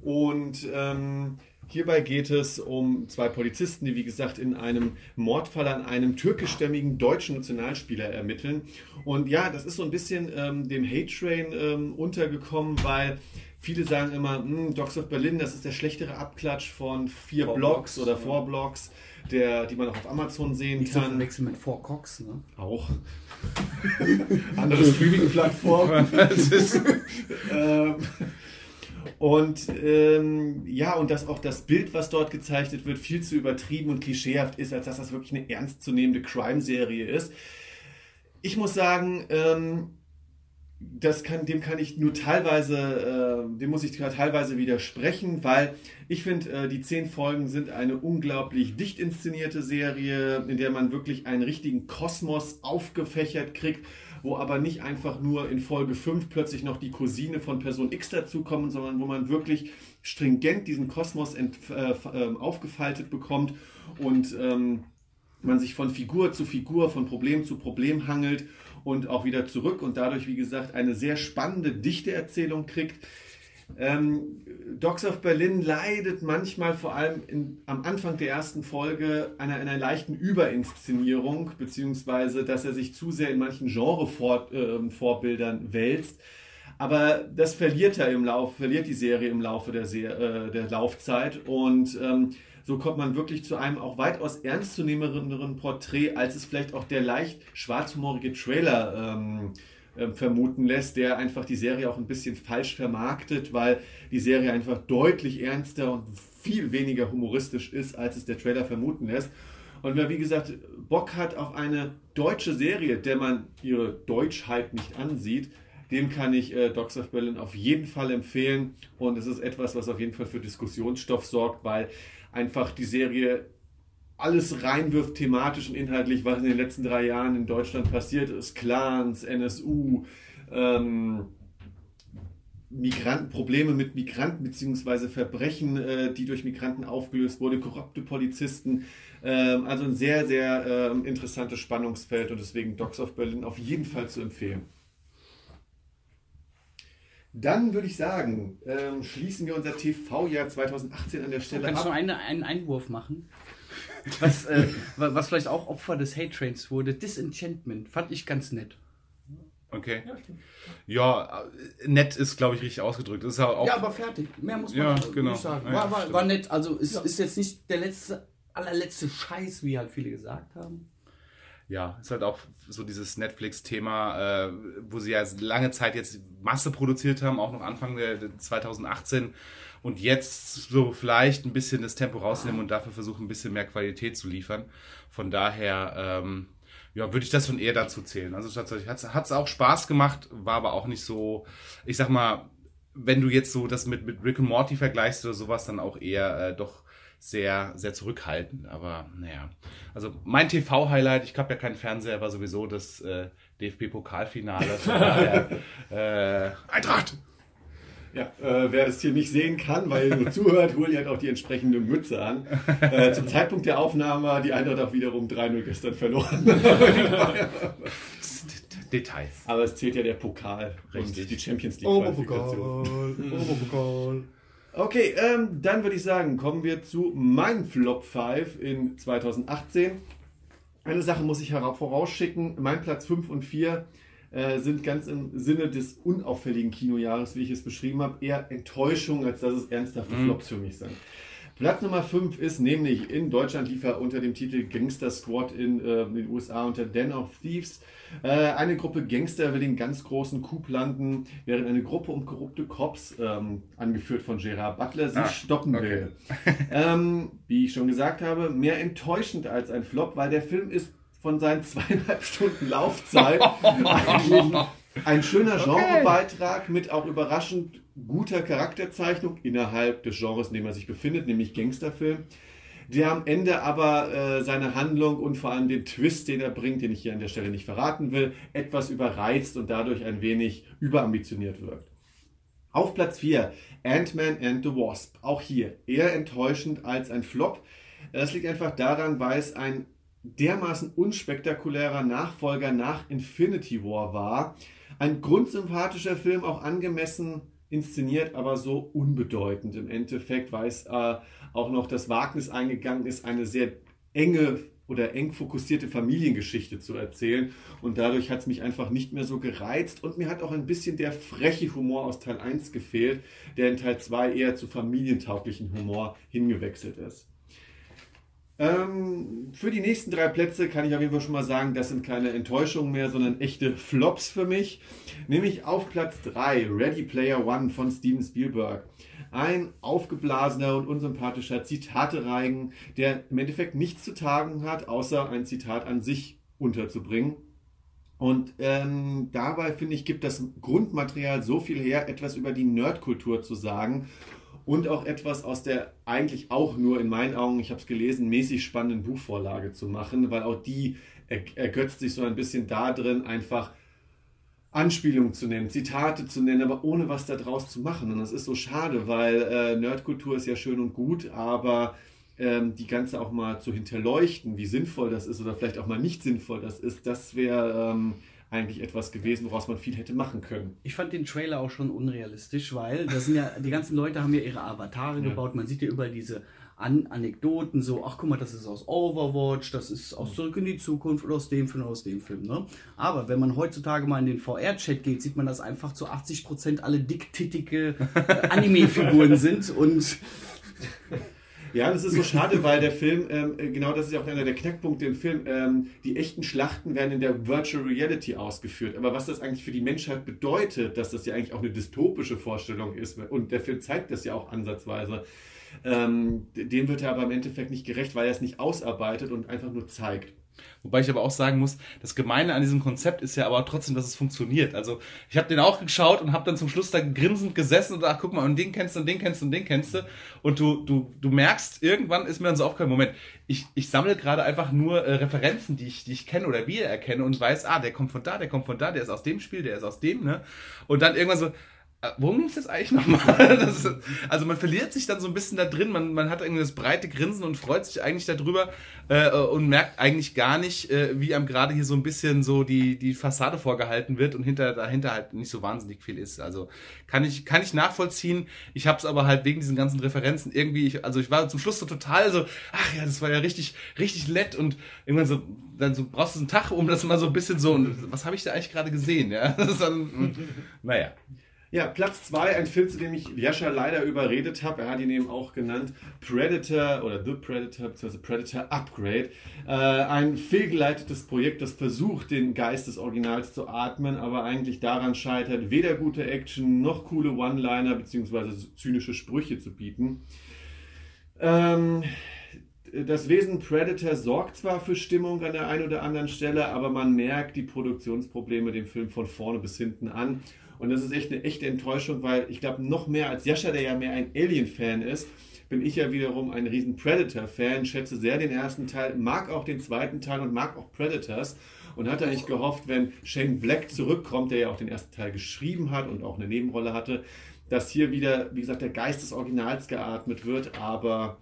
Und ähm, hierbei geht es um zwei Polizisten, die wie gesagt in einem Mordfall an einem türkischstämmigen deutschen Nationalspieler ermitteln. Und ja, das ist so ein bisschen ähm, dem Hate Train ähm, untergekommen, weil viele sagen immer, "Hm, Dogs of Berlin, das ist der schlechtere Abklatsch von vier Four Blocks Blocks, oder ja. Four Blocks, der, die man auch auf Amazon sehen Nicht kann. verwechseln mit Four Cox, ne? Auch. <laughs> Andere <laughs> ist, <laughs> ähm, und ähm, ja, und dass auch das Bild, was dort gezeichnet wird, viel zu übertrieben und klischeehaft ist, als dass das wirklich eine ernstzunehmende Crime-Serie ist. Ich muss sagen, ähm, das kann, dem kann ich nur teilweise, äh, dem muss ich teilweise widersprechen, weil ich finde, äh, die zehn Folgen sind eine unglaublich dicht inszenierte Serie, in der man wirklich einen richtigen Kosmos aufgefächert kriegt, wo aber nicht einfach nur in Folge 5 plötzlich noch die Cousine von Person X dazukommen, sondern wo man wirklich stringent diesen Kosmos ent, äh, äh, aufgefaltet bekommt und ähm, man sich von Figur zu Figur, von Problem zu Problem hangelt und auch wieder zurück und dadurch, wie gesagt, eine sehr spannende, dichte Erzählung kriegt. Ähm, Dogs of Berlin leidet manchmal vor allem in, am Anfang der ersten Folge einer, einer leichten Überinszenierung, beziehungsweise dass er sich zu sehr in manchen Genre-Vorbildern wälzt. Aber das verliert er im Lauf, verliert die Serie im Laufe der, Se äh, der Laufzeit und ähm, So kommt man wirklich zu einem auch weitaus ernstzunehmenderen Porträt, als es vielleicht auch der leicht schwarzhumorige Trailer ähm, äh, vermuten lässt, der einfach die Serie auch ein bisschen falsch vermarktet, weil die Serie einfach deutlich ernster und viel weniger humoristisch ist, als es der Trailer vermuten lässt. Und wer, wie gesagt, Bock hat auf eine deutsche Serie, der man ihre Deutschheit nicht ansieht, dem kann ich äh, Dogs of Berlin auf jeden Fall empfehlen. Und es ist etwas, was auf jeden Fall für Diskussionsstoff sorgt, weil einfach die Serie alles reinwirft, thematisch und inhaltlich, was in den letzten drei Jahren in Deutschland passiert ist. Clans, NSU, ähm, Migranten, Probleme mit Migranten bzw. Verbrechen, äh, die durch Migranten aufgelöst wurde, korrupte Polizisten. Ähm, also ein sehr, sehr ähm, interessantes Spannungsfeld und deswegen Dogs of Berlin auf jeden Fall zu empfehlen. Dann würde ich sagen, ähm, schließen wir unser TV-Jahr 2018 an der Stelle Kannst du ab. noch eine, einen Einwurf machen? <laughs> Was, äh, wa- was vielleicht auch Opfer des Hate Trains wurde, Disenchantment, fand ich ganz nett. Okay. Ja, äh, nett ist, glaube ich, richtig ausgedrückt. Ist ja auch. Ja, aber fertig. Mehr muss man Ja, nicht genau. sagen. Ja, War, war, war nett. Also es ist jetzt nicht der letzte, allerletzte Scheiß, wie halt viele gesagt haben. Ja, ist halt auch so dieses Netflix-Thema, äh, wo sie ja lange Zeit jetzt Masse produziert haben, auch noch Anfang der, der 2018 und jetzt so vielleicht ein bisschen das Tempo rausnehmen und dafür versuchen, ein bisschen mehr Qualität zu liefern. Von daher, ähm, ja, würde ich das schon eher dazu zählen. Also tatsächlich hat es auch Spaß gemacht, war aber auch nicht so, ich sag mal, wenn du jetzt so das mit, mit Rick und Morty vergleichst oder sowas, dann auch eher äh, doch sehr, sehr zurückhaltend. Aber naja, also mein TV-Highlight, ich habe ja keinen Fernseher, war sowieso das äh, DFB-Pokalfinale. Von <laughs> daher, äh, Eintracht! Ja, äh, wer es hier nicht sehen kann, weil er nur <laughs> zuhört, Huli hat auch die entsprechende Mütze an. Äh, zum Zeitpunkt der Aufnahme hat die Eintracht auch wiederum 3-0 gestern verloren. <laughs> Details. Aber es zählt ja der Pokal Richtig. und die Champions League Qualifikation. Oberpokal. <laughs> Okay, ähm, dann würde ich sagen, kommen wir zu meinem Flop 5 in 2018. Eine Sache muss ich vorausschicken. Mein Platz 5 und 4 äh, sind ganz im Sinne des unauffälligen Kinojahres, wie ich es beschrieben habe, eher Enttäuschung, als dass es ernsthafte Flops für mich sind. Platz Nummer 5 ist nämlich in Deutschland lief er unter dem Titel Gangster Squad in äh, den USA unter Den of Thieves. Äh, eine Gruppe Gangster will den ganz großen Coup landen, während eine Gruppe um korrupte Cops, ähm, angeführt von Gerard Butler, sie Ah, stoppen okay. will. ähm, wie ich schon gesagt habe, mehr enttäuschend als ein Flop, weil der Film ist von seinen zweieinhalb Stunden Laufzeit eigentlich ein schöner Genrebeitrag mit auch überraschend guter Charakterzeichnung innerhalb des Genres, in dem er sich befindet, nämlich Gangsterfilm. Der am Ende aber äh, seine Handlung und vor allem den Twist, den er bringt, den ich hier an der Stelle nicht verraten will, etwas überreizt und dadurch ein wenig überambitioniert wirkt. Auf Platz 4, Ant-Man and the Wasp. Auch hier eher enttäuschend als ein Flop. Das liegt einfach daran, weil es ein dermaßen unspektakulärer Nachfolger nach Infinity War war. Ein grundsympathischer Film, auch angemessen inszeniert, aber so unbedeutend im Endeffekt, weil es äh, auch noch das Wagnis eingegangen ist, eine sehr enge oder eng fokussierte Familiengeschichte zu erzählen. Und dadurch hat es mich einfach nicht mehr so gereizt. Und mir hat auch ein bisschen der freche Humor aus Teil 1 gefehlt, der in Teil 2 eher zu familientauglichen Humor hingewechselt ist. Ähm, für die nächsten drei Plätze kann ich auf jeden Fall schon mal sagen, das sind keine Enttäuschungen mehr, sondern echte Flops für mich. Nämlich auf Platz 3 Ready Player One von Steven Spielberg. Ein aufgeblasener und unsympathischer Zitatereigen, der im Endeffekt nichts zu tagen hat, außer ein Zitat an sich unterzubringen. Und ähm, dabei finde ich, gibt das Grundmaterial so viel her, etwas über die Nerdkultur zu sagen und auch etwas aus der eigentlich auch nur in meinen Augen, ich habe es gelesen, mäßig spannenden Buchvorlage zu machen, weil auch die er, ergötzt sich so ein bisschen da drin, einfach Anspielungen zu nennen, Zitate zu nennen, aber ohne was da draus zu machen. Und das ist so schade, weil äh, Nerdkultur ist ja schön und gut, aber ähm, die Ganze auch mal zu hinterleuchten, wie sinnvoll das ist oder vielleicht auch mal nicht sinnvoll das ist, das wäre ähm, eigentlich etwas gewesen, woraus man viel hätte machen können. Ich fand den Trailer auch schon unrealistisch, weil da sind ja, die ganzen Leute haben ja ihre Avatare gebaut. Man sieht ja überall diese An Anekdoten, so, ach guck mal, das ist aus Overwatch, das ist aus Zurück in die Zukunft oder aus dem Film oder aus dem Film. Ne? Aber wenn man heutzutage mal in den VR-Chat geht, sieht man, dass einfach zu 80% alle dicktittige äh, Anime-Figuren sind und Ja, das ist so schade, weil der Film, ähm, genau das ist ja auch einer der Knackpunkte im Film, ähm, die echten Schlachten werden in der Virtual Reality ausgeführt. Aber was das eigentlich für die Menschheit bedeutet, dass das ja eigentlich auch eine dystopische Vorstellung ist, und der Film zeigt das ja auch ansatzweise, ähm, dem wird er aber im Endeffekt nicht gerecht, weil er es nicht ausarbeitet und einfach nur zeigt. Wobei ich aber auch sagen muss, das Gemeine an diesem Konzept ist ja aber trotzdem, dass es funktioniert. Also ich habe den auch geschaut und habe dann zum Schluss da grinsend gesessen und ach guck mal, und den kennst du und den kennst du und den kennst du. Und du, du, du merkst, irgendwann ist mir dann so aufgefallen, Moment, ich, ich sammle gerade einfach nur äh, Referenzen, die ich, die ich kenne oder wir erkenne und weiß, ah, der kommt von da, der kommt von da, der ist aus dem Spiel, der ist aus dem, ne? Und dann irgendwann so, worum ging es jetzt eigentlich nochmal? <laughs> Ist, also man verliert sich dann so ein bisschen da drin, man, man hat irgendwie das breite Grinsen und freut sich eigentlich darüber äh, und merkt eigentlich gar nicht, äh, wie einem gerade hier so ein bisschen so die, die Fassade vorgehalten wird und hinter, dahinter halt nicht so wahnsinnig viel ist. Also kann ich, kann ich nachvollziehen. Ich habe es aber halt wegen diesen ganzen Referenzen irgendwie, ich, also ich war zum Schluss so total so, ach ja, das war ja richtig, richtig nett und irgendwann so, dann so brauchst du einen Tag, um das mal so ein bisschen so, was habe ich da eigentlich gerade gesehen? Ja, <laughs> das ist dann, naja. Ja, Platz 2, ein Film, zu dem ich Jascha leider überredet habe. Er hat ihn eben auch genannt. Predator oder The Predator bzw. Predator Upgrade. Äh, ein fehlgeleitetes Projekt, das versucht, den Geist des Originals zu atmen, aber eigentlich daran scheitert, weder gute Action noch coole One-Liner bzw. zynische Sprüche zu bieten. Ähm, das Wesen Predator sorgt zwar für Stimmung an der einen oder anderen Stelle, aber man merkt die Produktionsprobleme dem Film von vorne bis hinten an. Und das ist echt eine echte Enttäuschung, weil ich glaube, noch mehr als Jascha, der ja mehr ein Alien-Fan ist, bin ich ja wiederum ein riesen Predator-Fan, schätze sehr den ersten Teil, mag auch den zweiten Teil und mag auch Predators und hatte eigentlich gehofft, wenn Shane Black zurückkommt, der ja auch den ersten Teil geschrieben hat und auch eine Nebenrolle hatte, dass hier wieder, wie gesagt, der Geist des Originals geatmet wird, aber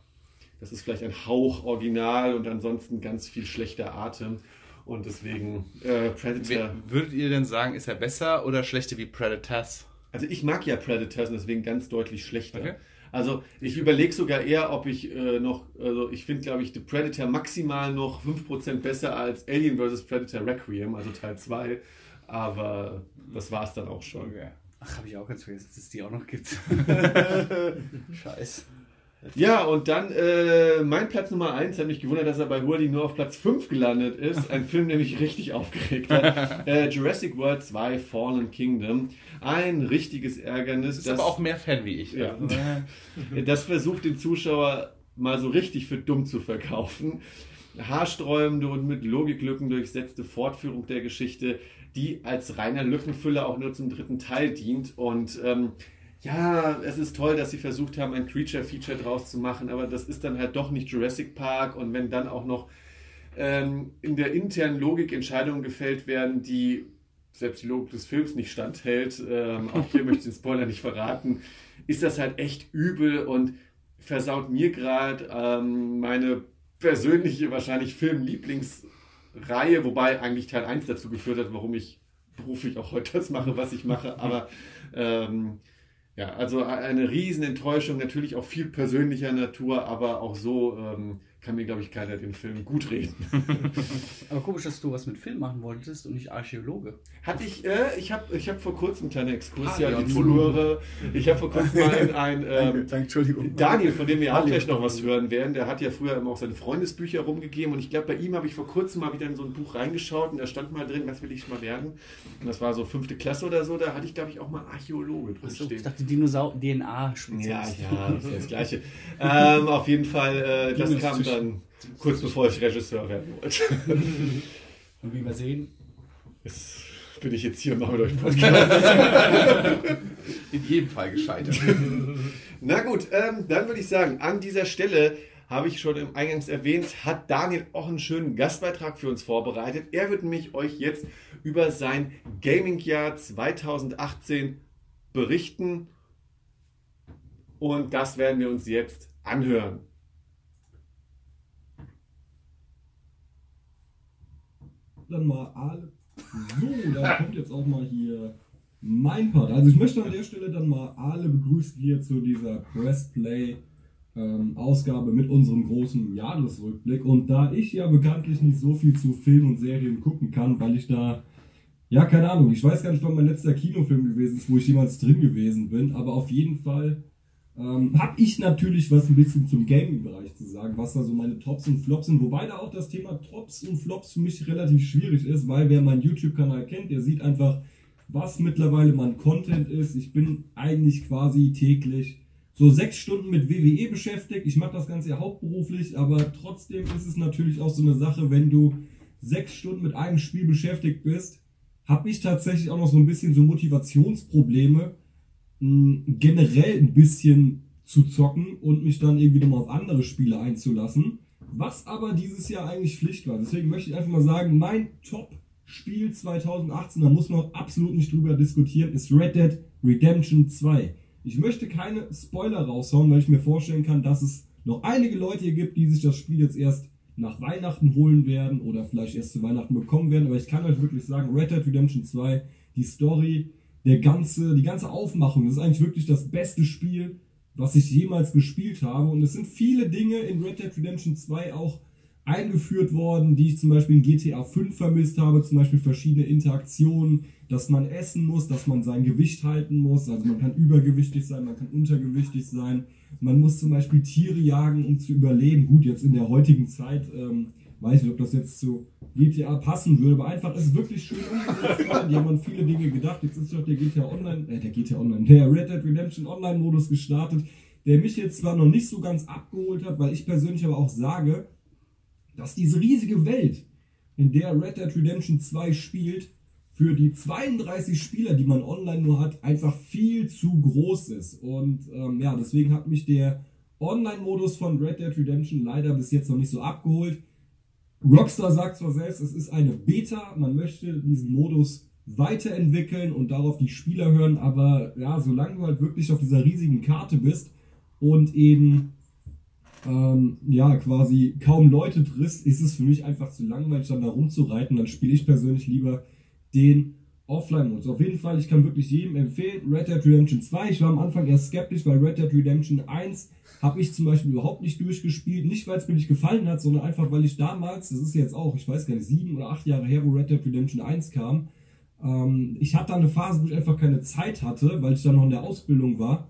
das ist vielleicht ein Hauch Original und ansonsten ganz viel schlechter Atem. Und deswegen äh, Predator. Würdet ihr denn sagen, ist er besser oder schlechter wie Predators? Also ich mag ja Predators und deswegen ganz deutlich schlechter. Okay. Also ich überlege sogar eher, ob ich äh, noch, also ich finde, glaube ich, The Predator maximal noch 5% besser als Alien vs. Predator Requiem, also Teil 2. Aber das war es dann auch schon. Okay. Ach, habe ich auch ganz vergessen, dass es die auch noch gibt. <laughs> <laughs> Scheiße. Ja, und dann äh, mein Platz Nummer 1, hat mich gewundert, dass er bei Hurley nur auf Platz 5 gelandet ist. Ein <laughs> Film, der mich richtig aufgeregt hat. <laughs> Äh, Jurassic World 2 Fallen Kingdom. Ein richtiges Ärgernis. Das ist aber auch mehr Fan wie ich. Ja. <laughs> das versucht den Zuschauer mal so richtig für dumm zu verkaufen. Haarsträubende und mit Logiklücken durchsetzte Fortführung der Geschichte, die als reiner Lückenfüller auch nur zum dritten Teil dient. Und ähm, ja, es ist toll, dass sie versucht haben, ein Creature-Feature draus zu machen, aber das ist dann halt doch nicht Jurassic Park. Und wenn dann auch noch ähm, in der internen Logik Entscheidungen gefällt werden, die selbst die Logik des Films nicht standhält, ähm, auch hier möchte ich den Spoiler nicht verraten, ist das halt echt übel und versaut mir gerade ähm, meine persönliche, wahrscheinlich Filmlieblingsreihe, wobei eigentlich Teil 1 dazu geführt hat, warum ich beruflich auch heute das mache, was ich mache, aber ähm, ja, also eine Riesenenttäuschung, natürlich auch viel persönlicher Natur, aber auch so ähm, kann mir, glaube ich, keiner den Film gut reden. <laughs> Aber komisch, dass du was mit Film machen wolltest und nicht Archäologe. Hatte ich, äh, ich habe ich hab vor kurzem, kleine Exkurs, ah, ja, die Zuhörer, ich habe vor kurzem mal ein, ein ähm, Entschuldigung. Daniel, von dem wir auch gleich noch was hören werden, der hat ja früher immer auch seine Freundesbücher rumgegeben und ich glaube, bei ihm habe ich vor kurzem mal wieder in so ein Buch reingeschaut und da stand mal drin, was will ich mal werden? Und das war so fünfte Klasse oder so, da hatte ich, glaube ich, auch mal Archäologe drin so. Ich dachte Dinosaur DNA Ja, ja, das ist das Gleiche. ähm, auf jeden Fall, äh, das kam dann dann kurz bevor ich Regisseur werden wollte. <laughs> Und wie wir sehen, jetzt bin ich jetzt hier und mache mit euch <laughs> Podcast. In jedem Fall gescheitert. <laughs> Na gut, ähm, dann würde ich sagen, an dieser Stelle habe ich schon im Eingangs erwähnt, hat Daniel auch einen schönen Gastbeitrag für uns vorbereitet. Er wird nämlich euch jetzt über sein Gaming-Jahr 2018 berichten. Und das werden wir uns jetzt anhören. Dann mal alle. So, da kommt jetzt auch mal hier mein Part. Also ich möchte an der Stelle dann mal alle begrüßen hier zu dieser Press Play ähm, Ausgabe mit unserem großen Jahresrückblick. Und da ich ja bekanntlich nicht so viel zu Filmen und Serien gucken kann, weil ich da, ja, keine Ahnung, ich weiß gar nicht, wann mein letzter Kinofilm gewesen ist, wo ich jemals drin gewesen bin, aber auf jeden Fall ähm, habe ich natürlich was ein bisschen zum Gaming-Bereich zu sagen, was da so meine Tops und Flops sind. Wobei da auch das Thema Tops und Flops für mich relativ schwierig ist, weil wer meinen YouTube-Kanal kennt, der sieht einfach, was mittlerweile mein Content ist. Ich bin eigentlich quasi täglich so sechs Stunden mit WWE beschäftigt. Ich mache das Ganze ja hauptberuflich, aber trotzdem ist es natürlich auch so eine Sache, wenn du sechs Stunden mit einem Spiel beschäftigt bist, habe ich tatsächlich auch noch so ein bisschen so Motivationsprobleme, generell ein bisschen zu zocken und mich dann irgendwie nochmal auf andere Spiele einzulassen. Was aber dieses Jahr eigentlich Pflicht war. Deswegen möchte ich einfach mal sagen, mein Top-Spiel 2018, da muss man auch absolut nicht drüber diskutieren, ist Red Dead Redemption 2. Ich möchte keine Spoiler raushauen, weil ich mir vorstellen kann, dass es noch einige Leute hier gibt, die sich das Spiel jetzt erst nach Weihnachten holen werden oder vielleicht erst zu Weihnachten bekommen werden. Aber ich kann euch wirklich sagen, Red Dead Redemption 2, die Story, der ganze, die ganze Aufmachung, das ist eigentlich wirklich das beste Spiel, was ich jemals gespielt habe. Und es sind viele Dinge in Red Dead Redemption 2 auch eingeführt worden, die ich zum Beispiel in GTA 5 vermisst habe, zum Beispiel verschiedene Interaktionen, dass man essen muss, dass man sein Gewicht halten muss, also man kann übergewichtig sein, man kann untergewichtig sein, man muss zum Beispiel Tiere jagen, um zu überleben. Gut, jetzt in der heutigen Zeit, ähm, weiß nicht, ob das jetzt zu GTA passen würde, aber einfach ist wirklich schön umgesetzt worden. Die haben an viele Dinge gedacht. Jetzt ist doch der GTA Online, äh, der GTA Online, der Red Dead Redemption Online Modus gestartet, der mich jetzt zwar noch nicht so ganz abgeholt hat, weil ich persönlich aber auch sage, dass diese riesige Welt, in der Red Dead Redemption 2 spielt, für die 32 Spieler, die man online nur hat, einfach viel zu groß ist. Und ähm, ja, deswegen hat mich der Online-Modus von Red Dead Redemption leider bis jetzt noch nicht so abgeholt. Rockstar sagt zwar selbst, es ist eine Beta, man möchte diesen Modus weiterentwickeln und darauf die Spieler hören, aber ja, solange du halt wirklich auf dieser riesigen Karte bist und eben ähm, ja, quasi kaum Leute triffst, ist es für mich einfach zu langweilig, dann da rumzureiten. Dann spiele ich persönlich lieber den Offline-Modus. Auf jeden Fall, ich kann wirklich jedem empfehlen, Red Dead Redemption 2. Ich war am Anfang erst skeptisch, weil Red Dead Redemption 1 habe ich zum Beispiel überhaupt nicht durchgespielt. Nicht, weil es mir nicht gefallen hat, sondern einfach, weil ich damals, das ist jetzt auch, ich weiß gar nicht, sieben oder acht Jahre her, wo Red Dead Redemption 1 kam, ähm, ich hatte da eine Phase, wo ich einfach keine Zeit hatte, weil ich dann noch in der Ausbildung war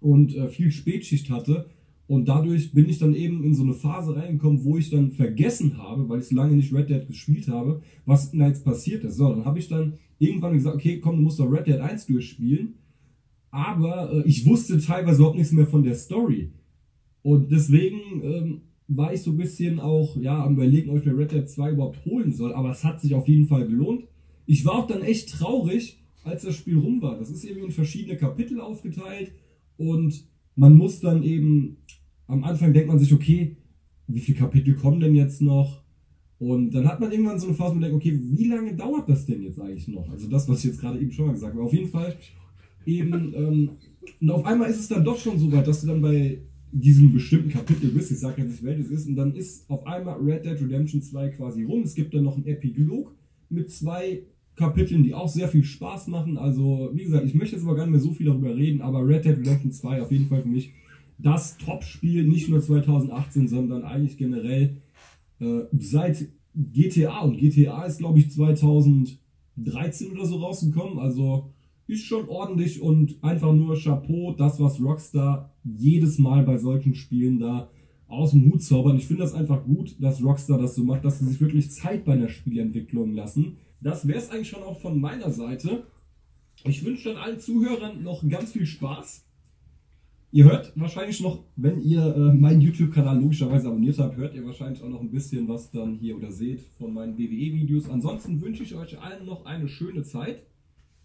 und äh, viel Spätschicht hatte und dadurch bin ich dann eben in so eine Phase reingekommen, wo ich dann vergessen habe, weil ich so lange nicht Red Dead gespielt habe, was da jetzt passiert ist. So, dann habe ich dann irgendwann gesagt, okay, komm, du musst doch Red Dead 1 durchspielen. Aber äh, ich wusste teilweise überhaupt nichts mehr von der Story. Und deswegen ähm, war ich so ein bisschen auch ja, am überlegen, ob ich mir Red Dead 2 überhaupt holen soll. Aber es hat sich auf jeden Fall gelohnt. Ich war auch dann echt traurig, als das Spiel rum war. Das ist eben in verschiedene Kapitel aufgeteilt und man muss dann eben am Anfang denkt man sich, okay, wie viele Kapitel kommen denn jetzt noch? Und dann hat man irgendwann so eine Phase, wo man denkt, okay, wie lange dauert das denn jetzt eigentlich noch? Also das, was ich jetzt gerade eben schon mal gesagt habe. Auf jeden Fall eben, ähm, und auf einmal ist es dann doch schon so weit, dass du dann bei diesem bestimmten Kapitel bist, ich sage jetzt nicht, welches ist, und dann ist auf einmal Red Dead Redemption 2 quasi rum. Es gibt dann noch einen Epilog mit zwei Kapiteln, die auch sehr viel Spaß machen. Also, wie gesagt, ich möchte jetzt aber gar nicht mehr so viel darüber reden, aber Red Dead Redemption 2 auf jeden Fall für mich das Top-Spiel, nicht nur 2018, sondern eigentlich generell äh, seit GTA. Und GTA ist, glaube ich, 2013 oder so rausgekommen. Also ist schon ordentlich und einfach nur Chapeau, das, was Rockstar jedes Mal bei solchen Spielen da aus dem Hut zaubern. Ich finde das einfach gut, dass Rockstar das so macht, dass sie sich wirklich Zeit bei der Spielentwicklung lassen. Das wäre es eigentlich schon auch von meiner Seite. Ich wünsche dann allen Zuhörern noch ganz viel Spaß Ihr hört wahrscheinlich noch, wenn ihr äh, meinen YouTube-Kanal logischerweise abonniert habt, hört ihr wahrscheinlich auch noch ein bisschen was dann hier oder seht von meinen WWE-Videos. Ansonsten wünsche ich euch allen noch eine schöne Zeit.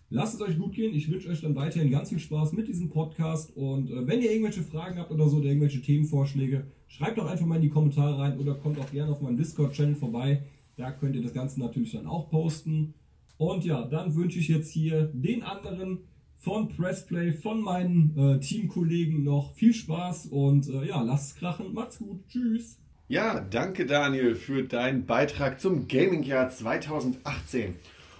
Lasst es euch gut gehen. Ich wünsche euch dann weiterhin ganz viel Spaß mit diesem Podcast. Und äh, wenn ihr irgendwelche Fragen habt oder so oder irgendwelche Themenvorschläge, schreibt doch einfach mal in die Kommentare rein oder kommt auch gerne auf meinem Discord-Channel vorbei. Da könnt ihr das Ganze natürlich dann auch posten. Und ja, dann wünsche ich jetzt hier den anderen von Pressplay, von meinen äh, Teamkollegen noch viel Spaß und äh, ja, lasst es krachen. Macht's gut. Tschüss. Ja, danke Daniel für deinen Beitrag zum Gaming Jahr 2018.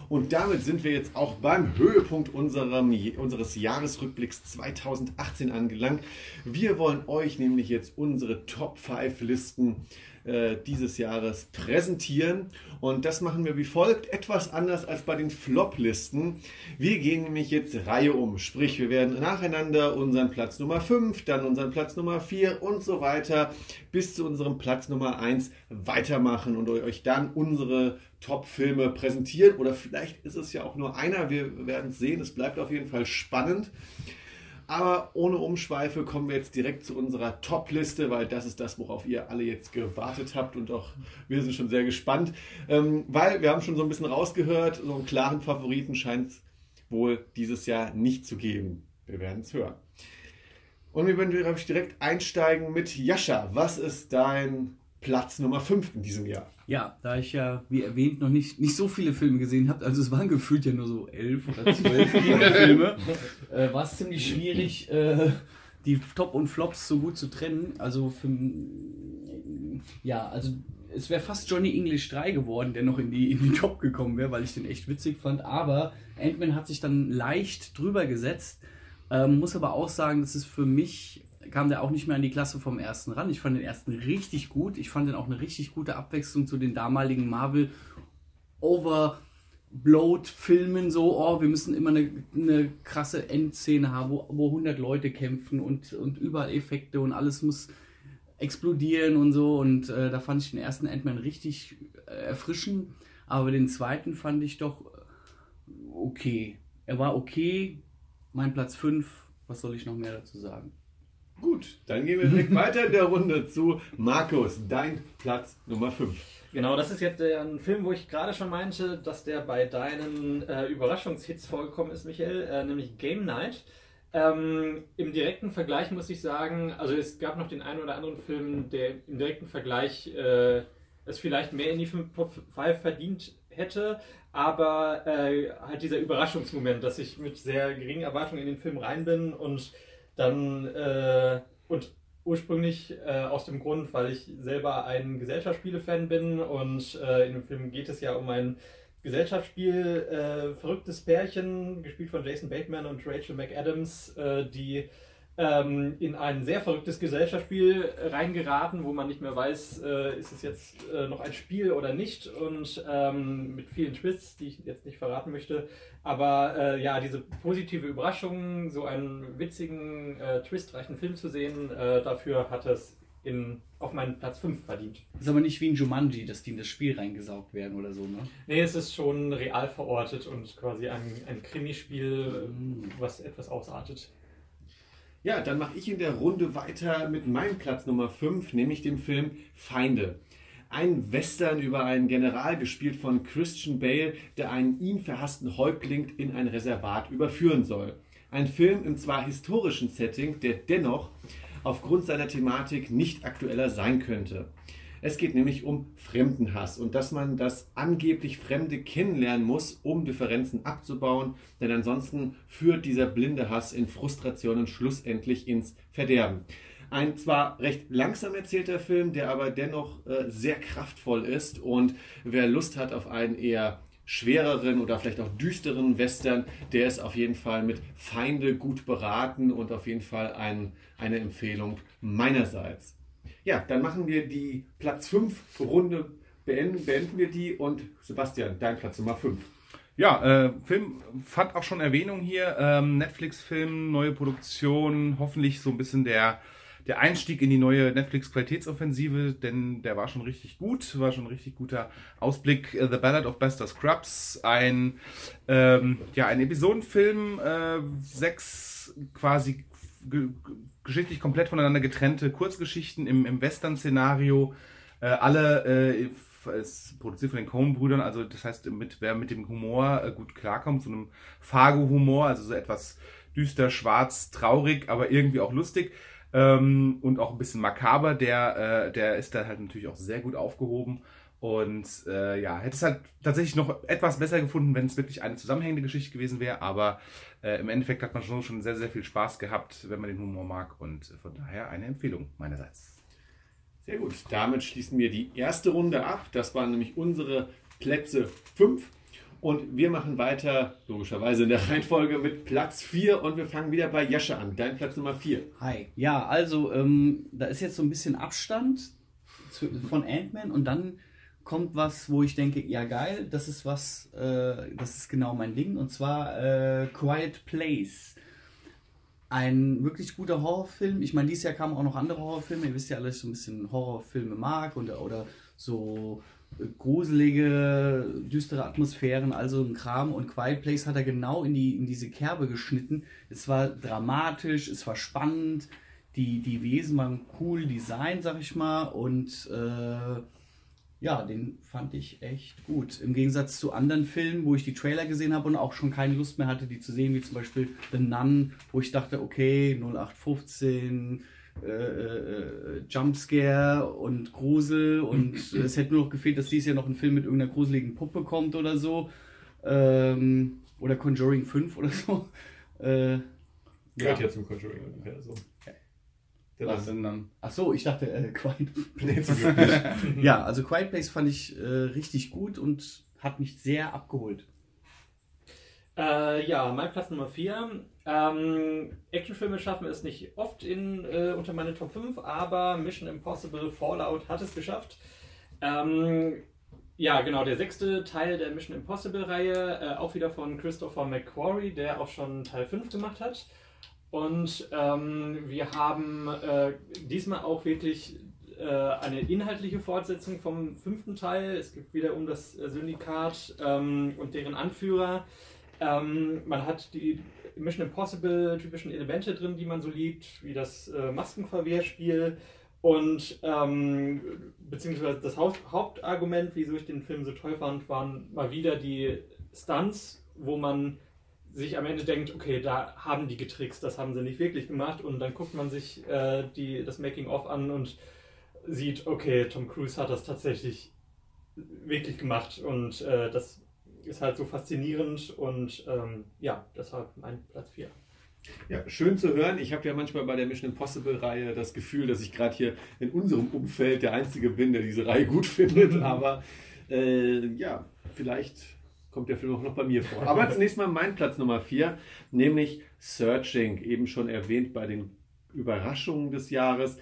Und damit sind wir jetzt auch beim Höhepunkt unserem, unseres Jahresrückblicks 2018 angelangt. Wir wollen euch nämlich jetzt unsere Top 5 Listen äh, dieses Jahres präsentieren. Und das machen wir wie folgt, etwas anders als bei den Flop-Listen. Wir gehen nämlich jetzt Reihe um, sprich wir werden nacheinander unseren Platz Nummer 5, dann unseren Platz Nummer 4 und so weiter bis zu unserem Platz Nummer 1 weitermachen und euch dann unsere Top-Filme präsentieren. Oder vielleicht ist es ja auch nur einer, wir werden es sehen. Es bleibt auf jeden Fall spannend. Aber ohne Umschweife kommen wir jetzt direkt zu unserer Top-Liste, weil das ist das, worauf ihr alle jetzt gewartet habt und auch wir sind schon sehr gespannt. Ähm, weil wir haben schon so ein bisschen rausgehört, so einen klaren Favoriten scheint es wohl dieses Jahr nicht zu geben. Wir werden es hören. Und wir werden direkt einsteigen mit Jascha. Was ist dein Platz Nummer 5 in diesem Jahr? Ja, da ich ja, wie erwähnt, noch nicht, nicht so viele Filme gesehen habe, also es waren gefühlt ja nur so elf oder zwölf <laughs> Filme, äh, war es ziemlich schwierig, äh, die Top und Flops so gut zu trennen. Also für, ja, also es wäre fast Johnny English 3 geworden, der noch in die, in die Top gekommen wäre, weil ich den echt witzig fand. Aber Ant-Man hat sich dann leicht drüber gesetzt. Ähm, muss aber auch sagen, das ist für mich kam der auch nicht mehr an die Klasse vom ersten ran. Ich fand den ersten richtig gut. Ich fand den auch eine richtig gute Abwechslung zu den damaligen Marvel Overblowed Filmen. So, oh, wir müssen immer eine, eine krasse Endszene haben, wo, wo 100 Leute kämpfen und, und überall Effekte und alles muss explodieren und so. Und äh, da fand ich den ersten Ant-Man richtig äh, erfrischend. Aber den zweiten fand ich doch okay. Er war okay. Mein Platz 5. Was soll ich noch mehr dazu sagen? Gut, dann gehen wir direkt <laughs> weiter in der Runde zu Markus, dein Platz Nummer 5. Genau, das ist jetzt der, ein Film, wo ich gerade schon meinte, dass der bei deinen äh, Überraschungshits vorgekommen ist, Michael, äh, nämlich Game Night. Ähm, Im direkten Vergleich muss ich sagen, also es gab noch den einen oder anderen Film, der im direkten Vergleich äh, es vielleicht mehr in die Top 5 verdient hätte, aber äh, halt dieser Überraschungsmoment, dass ich mit sehr geringen Erwartungen in den Film rein bin und dann äh, und ursprünglich äh, aus dem Grund, weil ich selber ein Gesellschaftsspiele-Fan bin und äh, in dem Film geht es ja um ein Gesellschaftsspiel, äh, verrücktes Pärchen, gespielt von Jason Bateman und Rachel McAdams, äh, die ähm, in ein sehr verrücktes Gesellschaftsspiel reingeraten, wo man nicht mehr weiß, äh, ist es jetzt äh, noch ein Spiel oder nicht und ähm, mit vielen Twists, die ich jetzt nicht verraten möchte. Aber äh, ja, diese positive Überraschung, so einen witzigen, äh, twistreichen Film zu sehen, äh, dafür hat es in, auf meinen Platz 5 verdient. Ist aber nicht wie ein Jumanji, dass die in das Spiel reingesaugt werden oder so, ne? Nee, es ist schon real verortet und quasi ein, ein Krimispiel, mhm. was etwas ausartet. Ja, dann mache ich in der Runde weiter mit meinem Platz Nummer 5, nämlich dem Film Feinde. Ein Western über einen General, gespielt von Christian Bale, der einen ihn verhassten Häuptling in ein Reservat überführen soll. Ein Film im zwar historischen Setting, der dennoch aufgrund seiner Thematik nicht aktueller sein könnte. Es geht nämlich um Fremdenhass und dass man das angeblich Fremde kennenlernen muss, um Differenzen abzubauen, denn ansonsten führt dieser blinde Hass in Frustrationen schlussendlich ins Verderben. Ein zwar recht langsam erzählter Film, der aber dennoch äh, sehr kraftvoll ist und wer Lust hat auf einen eher schwereren oder vielleicht auch düsteren Western, der ist auf jeden Fall mit Feinde gut beraten und auf jeden Fall ein, eine Empfehlung meinerseits. Ja, dann machen wir die Platz 5 Runde, beenden, beenden wir die und Sebastian, dein Platz Nummer 5. Ja, äh, Film fand auch schon Erwähnung hier. Ähm, Netflix-Film, neue Produktion, hoffentlich so ein bisschen der, der Einstieg in die neue Netflix-Qualitätsoffensive, denn der war schon richtig gut, war schon ein richtig guter Ausblick. Äh, The Ballad of Buster Scrubs, ein, ähm, ja, ein Episodenfilm, äh, sechs quasi geschichtlich komplett voneinander getrennte Kurzgeschichten im, im Western-Szenario. Äh, alle äh, ist produziert von den Coen-Brüdern, also das heißt, mit, wer mit dem Humor äh, gut klarkommt, so einem Fargo-Humor, also so etwas düster, schwarz, traurig, aber irgendwie auch lustig ähm, und auch ein bisschen makaber, der, äh, der ist da halt natürlich auch sehr gut aufgehoben. Und äh, ja, hätte es halt tatsächlich noch etwas besser gefunden, wenn es wirklich eine zusammenhängende Geschichte gewesen wäre. Aber äh, im Endeffekt hat man schon, schon sehr, sehr viel Spaß gehabt, wenn man den Humor mag. Und von daher eine Empfehlung meinerseits. Sehr gut. Damit schließen wir die erste Runde ab. Das waren nämlich unsere Plätze 5. Und wir machen weiter, logischerweise in der <laughs> Reihenfolge, mit Platz 4 und wir fangen wieder bei Jascha an. Dein Platz Nummer 4. Hi. Ja, also ähm, da ist jetzt so ein bisschen Abstand zu, von Ant-Man und dann kommt was, wo ich denke, ja geil, das ist was, äh, das ist genau mein Ding und zwar äh, Quiet Place. Ein wirklich guter Horrorfilm. Ich meine, dieses Jahr kamen auch noch andere Horrorfilme. Ihr wisst ja alle, ich so ein bisschen Horrorfilme mag und, oder so äh, gruselige, düstere Atmosphären, also ein Kram. Und Quiet Place hat er genau in, die, in diese Kerbe geschnitten. Es war dramatisch, es war spannend, die, die Wesen waren cool design, sag ich mal. Und äh, ja, den fand ich echt gut. Im Gegensatz zu anderen Filmen, wo ich die Trailer gesehen habe und auch schon keine Lust mehr hatte, die zu sehen, wie zum Beispiel The Nun, wo ich dachte, okay, 0815, äh, äh, Jumpscare und Grusel und <clears throat> es hätte nur noch gefehlt, dass dies ja noch ein Film mit irgendeiner gruseligen Puppe kommt oder so. Ähm, oder Conjuring 5 oder so. Äh, Gehört ja zum Conjuring ungefähr so. Der Was dann? Ach so, ich dachte, äh, Quiet <laughs> nicht. <laughs> Ja, also Quiet Place fand ich äh, richtig gut und hat mich sehr abgeholt. Äh, ja, mein Platz Nummer 4. Ähm, Actionfilme schaffen es nicht oft in, äh, unter meine Top 5, aber Mission Impossible Fallout hat es geschafft. Ähm, ja, genau, der sechste Teil der Mission Impossible-Reihe, äh, auch wieder von Christopher McQuarrie, der auch schon Teil 5 gemacht hat. Und ähm, wir haben äh, diesmal auch wirklich äh, eine inhaltliche Fortsetzung vom fünften Teil. Es geht wieder um das äh, Syndikat ähm, und deren Anführer. Ähm, man hat die Mission Impossible typischen Elemente drin, die man so liebt, wie das äh, Maskenverwehrspiel. Und ähm, beziehungsweise das Haupt Hauptargument, wieso ich den Film so toll fand, waren mal wieder die Stunts, wo man sich am Ende denkt, okay, da haben die getrickst, das haben sie nicht wirklich gemacht. Und dann guckt man sich äh, die, das Making-of an und sieht, okay, Tom Cruise hat das tatsächlich wirklich gemacht. Und äh, das ist halt so faszinierend. Und ähm, ja, deshalb mein Platz 4. Ja, schön zu hören. Ich habe ja manchmal bei der Mission Impossible-Reihe das Gefühl, dass ich gerade hier in unserem Umfeld der Einzige bin, der diese Reihe gut <laughs> findet. <laughs> Aber äh, ja, vielleicht kommt der Film auch noch bei mir vor. Aber zunächst mal mein Platz Nummer 4, nämlich Searching, eben schon erwähnt bei den Überraschungen des Jahres.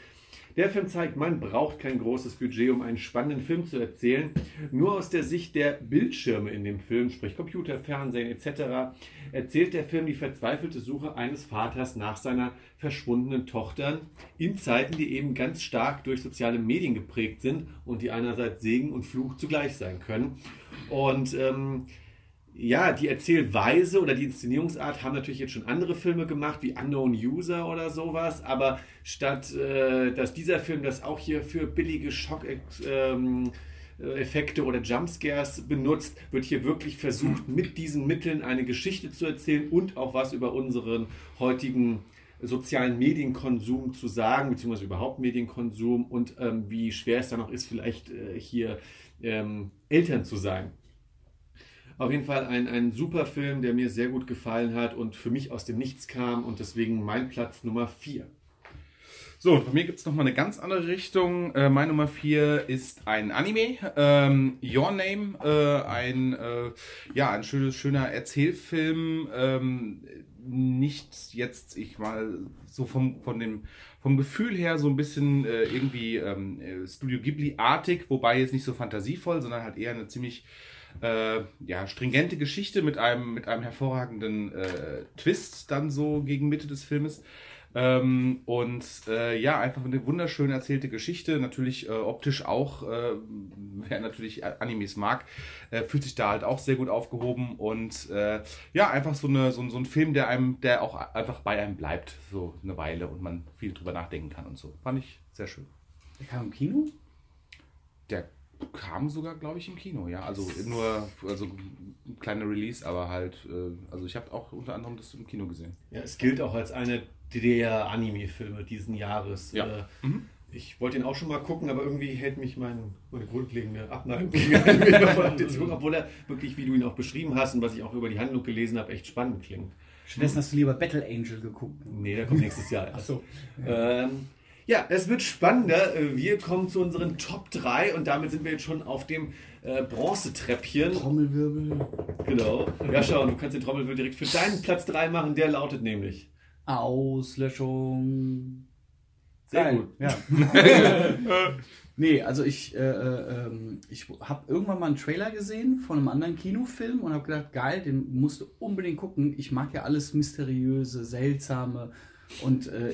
Der Film zeigt, man braucht kein großes Budget, um einen spannenden Film zu erzählen. Nur aus der Sicht der Bildschirme in dem Film, sprich Computer, Fernsehen etc., erzählt der Film die verzweifelte Suche eines Vaters nach seiner verschwundenen Tochter in Zeiten, die eben ganz stark durch soziale Medien geprägt sind und die einerseits Segen und Fluch zugleich sein können. Und ähm, ja, die Erzählweise oder die Inszenierungsart haben natürlich jetzt schon andere Filme gemacht, wie Unknown User oder sowas, aber statt äh, dass dieser Film das auch hier für billige Schock-Effekte oder Jumpscares benutzt, wird hier wirklich versucht, mit diesen Mitteln eine Geschichte zu erzählen und auch was über unseren heutigen sozialen Medienkonsum zu sagen, beziehungsweise überhaupt Medienkonsum und ähm, wie schwer es dann auch ist, vielleicht äh, hier ähm, Eltern zu sein. Auf jeden Fall ein, ein super Film, der mir sehr gut gefallen hat und für mich aus dem Nichts kam und deswegen mein Platz Nummer 4. So, bei mir gibt es nochmal eine ganz andere Richtung. Äh, mein Nummer 4 ist ein Anime, ähm, Your Name, äh, ein, äh, ja, ein schönes, schöner Erzählfilm. Ähm, nicht jetzt, ich mal, so vom, von dem, vom Gefühl her so ein bisschen äh, irgendwie ähm, äh, Studio Ghibli-artig, wobei jetzt nicht so fantasievoll, sondern halt eher eine ziemlich äh, ja, stringente Geschichte mit einem, mit einem hervorragenden äh, Twist dann so gegen Mitte des Filmes. Ähm, und äh, ja, einfach eine wunderschön erzählte Geschichte. Natürlich äh, optisch auch, äh, wer natürlich Animes mag, äh, fühlt sich da halt auch sehr gut aufgehoben. Und äh, ja, einfach so, eine, so, ein- so ein Film, der einem, der auch einfach bei einem bleibt, so eine Weile und man viel drüber nachdenken kann und so. Fand ich sehr schön. Der kam im Kino? Der kam sogar, glaube ich, im Kino, ja. Also nur, also ein kleiner Release, aber halt, äh, also ich habe auch unter anderem das im Kino gesehen. Ja, es gilt auch als eine der Anime-Filme diesen Jahres. Ja. Äh, Ich wollte ihn auch schon mal gucken, aber irgendwie hält mich mein, meine grundlegende Abneigung gegen Anime davon ab, den zu gucken, obwohl er wirklich, wie du ihn auch beschrieben hast und was ich auch über die Handlung gelesen habe, echt spannend klingt. Stattdessen hast du lieber Battle Angel geguckt. Nee, der kommt nächstes Jahr. erst. so. Ähm, ja, es wird spannender. Äh, Wir kommen zu unseren Top 3 und damit sind wir jetzt schon auf dem äh, Bronzetreppchen. Trommelwirbel. Genau. Ja, schau, du kannst den Trommelwirbel direkt für deinen Platz 3 machen. Der lautet nämlich. Auslöschung. Sehr Geil. gut. Ja. <laughs> Nee, also ich, äh, äh, ähm, ich habe irgendwann mal einen Trailer gesehen von einem anderen Kinofilm und habe gedacht, geil, den musst du unbedingt gucken. Ich mag ja alles Mysteriöse, Seltsame und äh,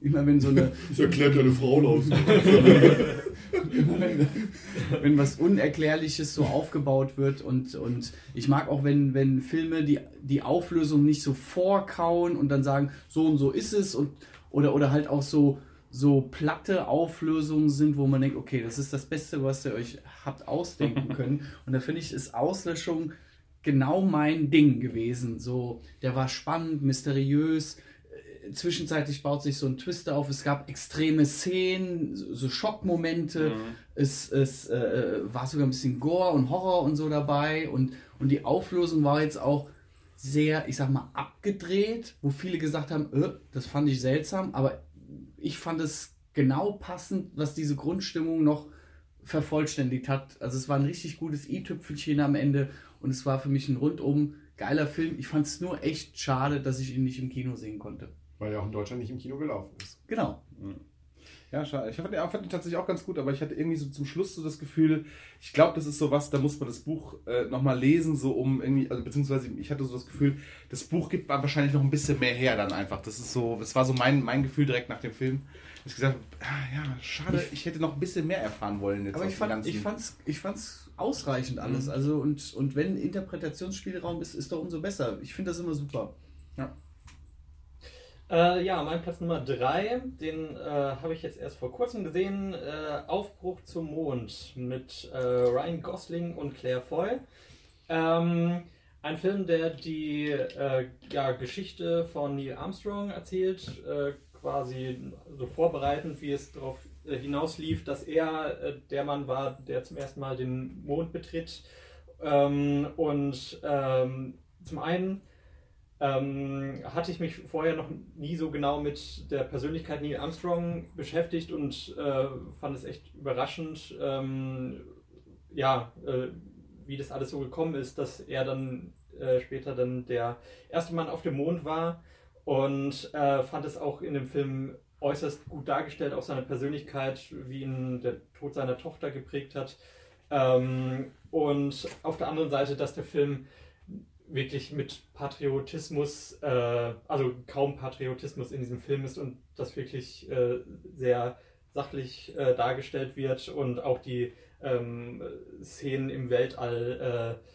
immer wenn so eine, <laughs> Das erklärt deine Frauen aus. <laughs> immer wenn, wenn was Unerklärliches so aufgebaut wird und, und ich mag auch, wenn, wenn Filme die, die Auflösung nicht so vorkauen und dann sagen, so und so ist es und oder, oder halt auch so, so platte Auflösungen sind, wo man denkt, okay, das ist das Beste, was ihr euch habt ausdenken <laughs> können. Und da finde ich, ist Auslöschung genau mein Ding gewesen. So, der war spannend, mysteriös. Zwischenzeitlich baut sich so ein Twister auf. Es gab extreme Szenen, so Schockmomente. Es, es äh, war sogar ein bisschen Gore und Horror und so dabei. Und, und die Auflösung war jetzt auch sehr, ich sag mal, abgedreht, wo viele gesagt haben, äh, das fand ich seltsam, aber ich fand es genau passend, was diese Grundstimmung noch vervollständigt hat. Also es war ein richtig gutes i-Tüpfelchen am Ende und es war für mich ein rundum geiler Film. Ich fand es nur echt schade, dass ich ihn nicht im Kino sehen konnte. Weil er auch in Deutschland nicht im Kino gelaufen ist. Genau. Ja, schade. Ich fand den, fand den tatsächlich auch ganz gut, aber ich hatte irgendwie so zum Schluss so das Gefühl, ich glaube, das ist so was, da muss man das Buch äh, nochmal lesen, so um irgendwie, also beziehungsweise ich hatte so das Gefühl, das Buch gibt wahrscheinlich noch ein bisschen mehr her dann einfach. Das ist so, das war so mein, mein Gefühl direkt nach dem Film. Ich gesagt habe, ah, ja, schade, ich hätte noch ein bisschen mehr erfahren wollen jetzt Aber ich, fand, ich fand's, ich fand's ausreichend alles. Also und, und wenn Interpretationsspielraum ist, ist doch umso besser. Ich finde das immer super. Äh, ja, mein Platz Nummer 3, den äh, habe ich jetzt erst vor kurzem gesehen. Äh, Aufbruch zum Mond mit äh, Ryan Gosling und Claire Foy. Ähm, ein Film, der die äh, ja, Geschichte von Neil Armstrong erzählt, äh, quasi so vorbereitend, wie es darauf hinauslief, dass er der Mann war, der zum ersten Mal den Mond betritt. Ähm, und ähm, zum einen ähm, hatte ich mich vorher noch nie so genau mit der Persönlichkeit Neil Armstrong beschäftigt und äh, fand es echt überraschend, ähm, ja, äh, wie das alles so gekommen ist, dass er dann äh, später dann der erste Mann auf dem Mond war und äh, fand es auch in dem Film äußerst gut dargestellt, auch seine Persönlichkeit, wie ihn der Tod seiner Tochter geprägt hat. Ähm, und auf der anderen Seite, dass der Film wirklich mit Patriotismus, äh, also kaum Patriotismus in diesem Film ist und das wirklich äh, sehr sachlich äh, dargestellt wird und auch die ähm, Szenen im Weltall äh,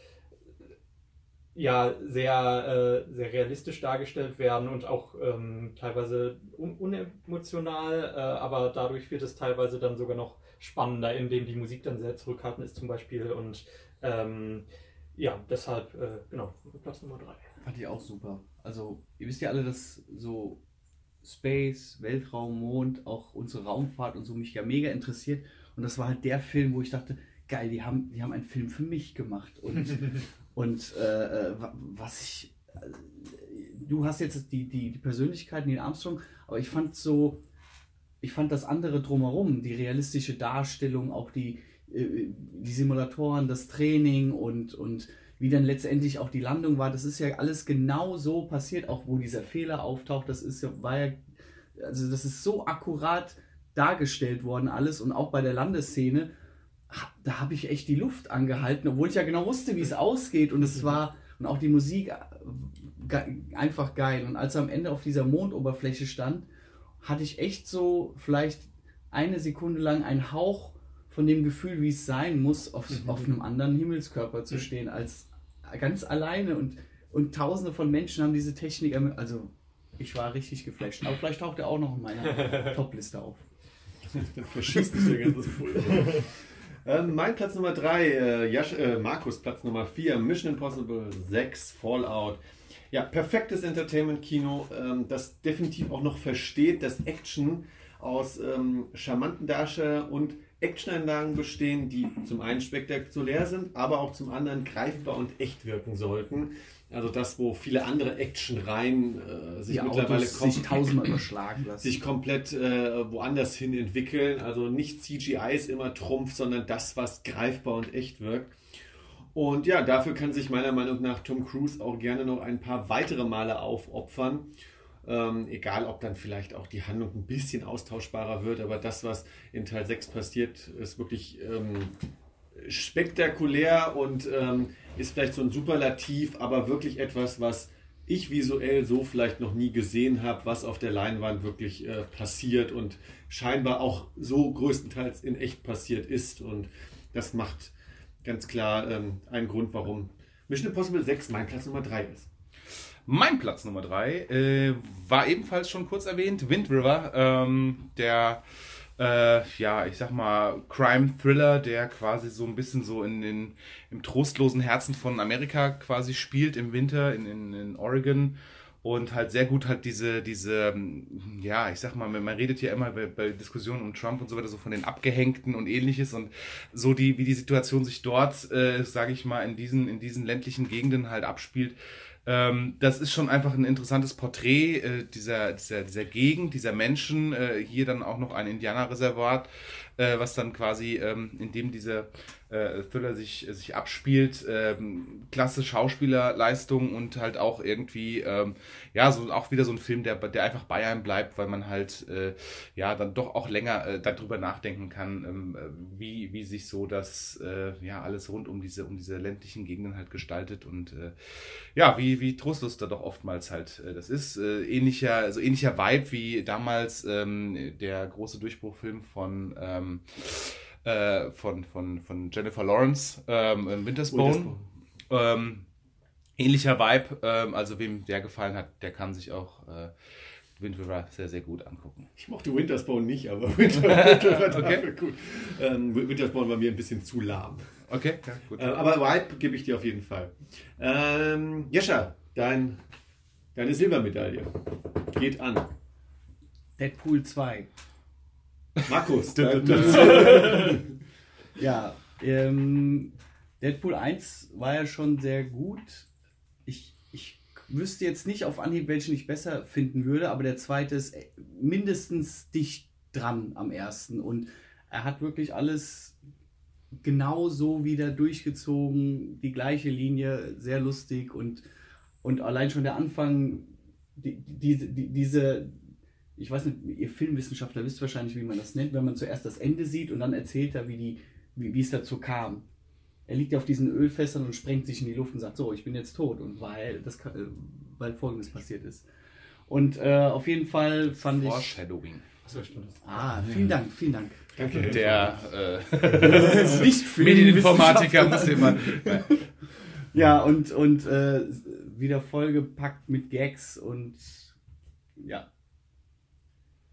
ja sehr, äh, sehr realistisch dargestellt werden und auch ähm, teilweise un unemotional, äh, aber dadurch wird es teilweise dann sogar noch spannender, indem die Musik dann sehr zurückhaltend ist zum Beispiel und ähm, ja, deshalb, äh, genau, Platz Nummer 3. Fand ich auch super. Also, ihr wisst ja alle, dass so Space, Weltraum, Mond, auch unsere Raumfahrt und so mich ja mega interessiert. Und das war halt der Film, wo ich dachte, geil, die haben, die haben einen Film für mich gemacht. Und, <laughs> und äh, äh, wa- was ich. äh, Du hast jetzt die, die, die Persönlichkeit Neil Armstrong, aber ich fand so, ich fand das andere drumherum, die realistische Darstellung, auch die, die Simulatoren, das Training und, und wie dann letztendlich auch die Landung war, das ist ja alles genau so passiert, auch wo dieser Fehler auftaucht, das ist ja, war ja, also das ist so akkurat dargestellt worden alles und auch bei der Landeszene, ha- da habe ich echt die Luft angehalten, obwohl ich ja genau wusste, wie es ausgeht und es war, und auch die Musik äh, einfach geil. Und als er am Ende auf dieser Mondoberfläche stand, hatte ich echt so vielleicht eine Sekunde lang einen Hauch von dem Gefühl, wie es sein muss, auf, auf einem anderen Himmelskörper zu stehen, als ganz alleine und, und tausende von Menschen haben diese Technik, ermö- also ich war richtig geflasht. Aber vielleicht taucht er auch noch in meiner <laughs> Topliste auf. Dann verschießt sich der ganze Fulda. ähm, mein Platz Nummer 3, äh, Jasch, äh, Markus Platz Nummer 4, Mission Impossible 6, Fallout. Ja, perfektes Entertainment-Kino, ähm, das definitiv auch noch versteht, dass Action aus ähm, charmanten Darstellern und Actioneinlagen bestehen, die zum einen spektakulär sind, aber auch zum anderen greifbar und echt wirken sollten. Also das, wo viele andere Actionreihen äh, sich Die mittlerweile Autos sich tausendmal überschlagen lassen. sich komplett äh, woanders hin entwickeln. Also nicht CGI ist immer Trumpf, sondern das, was greifbar und echt wirkt. Und ja, dafür kann sich meiner Meinung nach Tom Cruise auch gerne noch ein paar weitere Male aufopfern. Ähm, egal, ob dann vielleicht auch die Handlung ein bisschen austauschbarer wird, aber das, was in Teil 6 passiert, ist wirklich ähm, spektakulär und ähm, ist vielleicht so ein Superlativ, aber wirklich etwas, was ich visuell so vielleicht noch nie gesehen habe, was auf der Leinwand wirklich äh, passiert und scheinbar auch so größtenteils in echt passiert ist. Und das macht ganz klar ähm, einen Grund, warum Mission Impossible 6 mein Platz Nummer 3 ist. Mein Platz Nummer 3 äh, war ebenfalls schon kurz erwähnt, Wind River, ähm, der äh, ja, ich sag mal, Crime-Thriller, der quasi so ein bisschen so in den, im trostlosen Herzen von Amerika quasi spielt im Winter in, in, in Oregon. Und halt sehr gut halt diese, diese, ja, ich sag mal, man redet ja immer bei, bei, Diskussionen um Trump und so weiter so von den Abgehängten und ähnliches und so die, wie die Situation sich dort, äh, sage ich mal, in diesen, in diesen ländlichen Gegenden halt abspielt, ähm, das ist schon einfach ein interessantes Porträt äh, dieser, dieser, dieser Gegend, dieser Menschen. Äh, hier dann auch noch ein Indianerreservat, äh, was dann quasi, ähm, in dem dieser äh, Thriller sich, sich abspielt. Ähm, klasse Schauspielerleistung und halt auch irgendwie, ähm, ja, so auch wieder so ein Film, der, der einfach bei einem bleibt, weil man halt, äh, ja, dann doch auch länger äh, darüber nachdenken kann, ähm, wie, wie sich so das, äh, ja, alles rund um diese, um diese ländlichen Gegenden halt gestaltet und, äh, ja, wie, wie trostlos da doch oftmals halt äh, das ist. Äh, ähnlicher, also ähnlicher Vibe wie damals ähm, der große Durchbruchfilm von, ähm, äh, von, von, von Jennifer Lawrence, ähm, Wintersbone. Wintersbone. Ähm, ähnlicher Vibe, ähm, also wem der gefallen hat, der kann sich auch äh, Wind River sehr, sehr gut angucken. Ich mochte Wintersbone nicht, aber <laughs> Winter, Winter <laughs> okay. gut. Ähm, Wintersbone war mir ein bisschen zu lahm. Okay, ja, gut. Äh, aber Vibe gebe ich dir auf jeden Fall. Ähm, Jescha, dein, deine Silbermedaille geht an. Deadpool 2. Markus. <laughs> ja, ähm, Deadpool 1 war ja schon sehr gut. Ich, ich wüsste jetzt nicht auf Anhieb, welchen ich besser finden würde, aber der zweite ist mindestens dicht dran am ersten. Und er hat wirklich alles genau so wieder durchgezogen, die gleiche Linie, sehr lustig und, und allein schon der Anfang, die, die, die, diese, ich weiß nicht, ihr Filmwissenschaftler wisst wahrscheinlich, wie man das nennt, wenn man zuerst das Ende sieht und dann erzählt er, wie, die, wie, wie es dazu kam. Er liegt auf diesen Ölfässern und sprengt sich in die Luft und sagt, so, ich bin jetzt tot und weil, das, weil folgendes passiert ist. Und äh, auf jeden Fall fand ich... Foreshadowing. Ah, vielen Dank, vielen Dank. Danke. Der <laughs> äh, <laughs> nicht Medieninformatiker muss immer. <laughs> ja, und, und äh, wieder vollgepackt mit Gags und ja,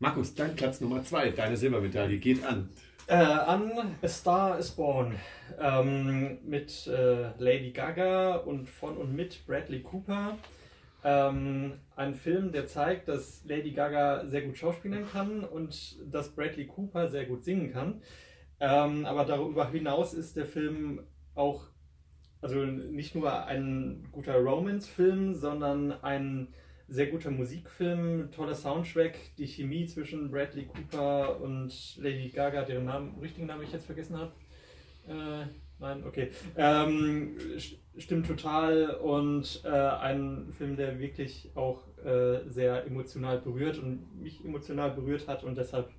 Markus, dein Platz Nummer zwei, deine Silbermedaille geht an. Äh, an A Star is Born ähm, mit äh, Lady Gaga und von und mit Bradley Cooper. Ähm, ein Film, der zeigt, dass Lady Gaga sehr gut schauspielen kann und dass Bradley Cooper sehr gut singen kann. Ähm, aber darüber hinaus ist der Film auch, also nicht nur ein guter Romance-Film, sondern ein sehr guter Musikfilm, toller Soundtrack, die Chemie zwischen Bradley Cooper und Lady Gaga, deren Namen, richtigen Namen ich jetzt vergessen habe. Äh, nein, okay. Ähm, stimmt total und äh, ein Film, der wirklich auch äh, sehr emotional berührt und mich emotional berührt hat und deshalb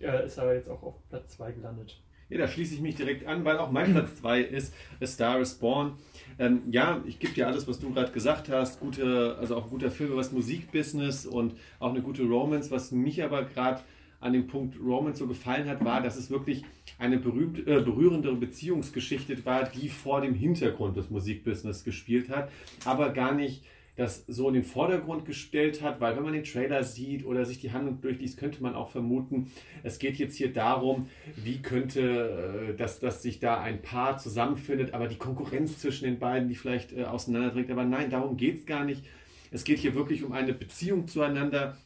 äh, ist er jetzt auch auf Platz 2 gelandet. Ja, da schließe ich mich direkt an, weil auch mein Platz 2 ist A Star is Born. Ähm, ja, ich gebe dir alles, was du gerade gesagt hast. Gute, also auch ein guter Film das Musikbusiness und auch eine gute Romance. Was mich aber gerade an dem Punkt Romance so gefallen hat, war, dass es wirklich eine berühmt, äh, berührende Beziehungsgeschichte war, die vor dem Hintergrund des Musikbusiness gespielt hat, aber gar nicht das so in den Vordergrund gestellt hat, weil wenn man den Trailer sieht oder sich die Handlung durchliest, könnte man auch vermuten, es geht jetzt hier darum, wie könnte, äh, dass, dass sich da ein Paar zusammenfindet, aber die Konkurrenz zwischen den beiden, die vielleicht äh, auseinanderdrängt. Aber nein, darum geht es gar nicht. Es geht hier wirklich um eine Beziehung zueinander,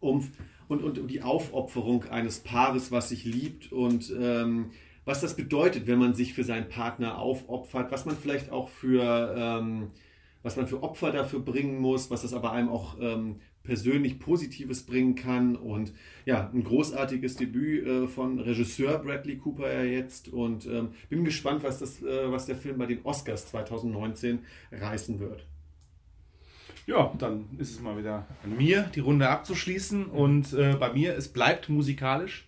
um, und, und um die Aufopferung eines Paares, was sich liebt und ähm, was das bedeutet, wenn man sich für seinen Partner aufopfert, was man vielleicht auch für... Ähm, was man für Opfer dafür bringen muss, was das aber einem auch ähm, persönlich Positives bringen kann. Und ja, ein großartiges Debüt äh, von Regisseur Bradley Cooper ja jetzt. Und ähm, bin gespannt, was, das, äh, was der Film bei den Oscars 2019 reißen wird. Ja, dann ist es mal wieder an mir, die Runde abzuschließen. Und äh, bei mir, es bleibt musikalisch.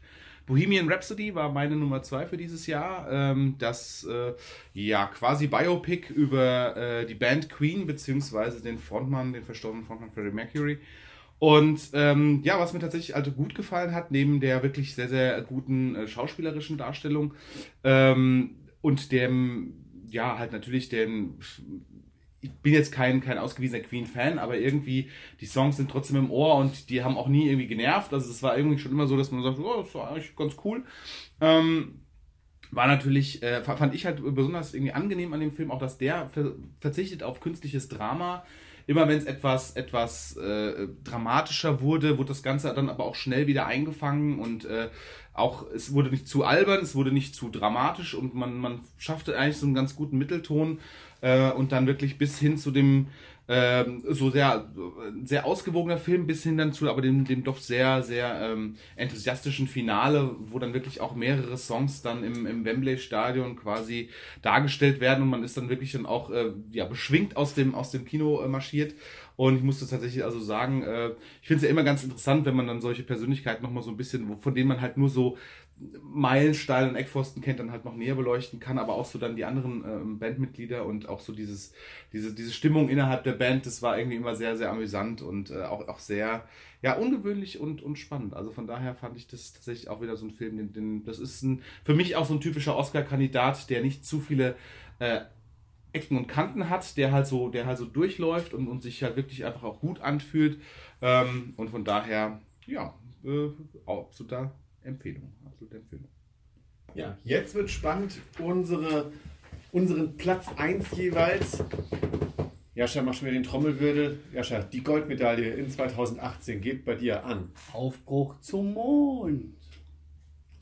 Bohemian Rhapsody war meine Nummer zwei für dieses Jahr. Ähm, das äh, ja quasi Biopic über äh, die Band Queen beziehungsweise den Frontmann, den verstorbenen Frontmann Freddie Mercury. Und ähm, ja, was mir tatsächlich also gut gefallen hat, neben der wirklich sehr, sehr guten äh, schauspielerischen Darstellung ähm, und dem, ja, halt natürlich den ich bin jetzt kein, kein ausgewiesener Queen-Fan, aber irgendwie, die Songs sind trotzdem im Ohr und die haben auch nie irgendwie genervt. Also es war irgendwie schon immer so, dass man sagt, oh, das war eigentlich ganz cool. Ähm, war natürlich, äh, fand ich halt besonders irgendwie angenehm an dem Film, auch dass der ver verzichtet auf künstliches Drama. Immer wenn es etwas, etwas äh, dramatischer wurde, wurde das Ganze dann aber auch schnell wieder eingefangen und äh, auch es wurde nicht zu albern, es wurde nicht zu dramatisch und man, man schaffte eigentlich so einen ganz guten Mittelton äh, und dann wirklich bis hin zu dem ähm, so sehr, sehr ausgewogener Film bis hin dann zu aber dem, dem doch sehr, sehr ähm, enthusiastischen Finale, wo dann wirklich auch mehrere Songs dann im, im Wembley-Stadion quasi dargestellt werden und man ist dann wirklich dann auch äh, ja, beschwingt aus dem, aus dem Kino äh, marschiert. Und ich musste tatsächlich also sagen, äh, ich finde es ja immer ganz interessant, wenn man dann solche Persönlichkeiten nochmal so ein bisschen, von denen man halt nur so Meilensteine und Eckpfosten kennt, dann halt noch näher beleuchten kann, aber auch so dann die anderen ähm, Bandmitglieder und auch so dieses, diese, diese Stimmung innerhalb der Band, das war irgendwie immer sehr, sehr amüsant und äh, auch, auch sehr, ja, ungewöhnlich und, und spannend. Also von daher fand ich das tatsächlich auch wieder so ein Film, den, den das ist ein, für mich auch so ein typischer Oscar-Kandidat, der nicht zu viele äh, Ecken und Kanten hat, der halt so, der halt so durchläuft und, und sich halt wirklich einfach auch gut anfühlt. Ähm, und von daher, ja, äh, absoluter Empfehlung. Absolute Empfehlung. Ja, jetzt wird spannend. Unsere, unseren Platz 1 jeweils. Jascha, mach schon wieder den Trommelwirbel. Jascha, die Goldmedaille in 2018 geht bei dir an. Aufbruch zum Mond.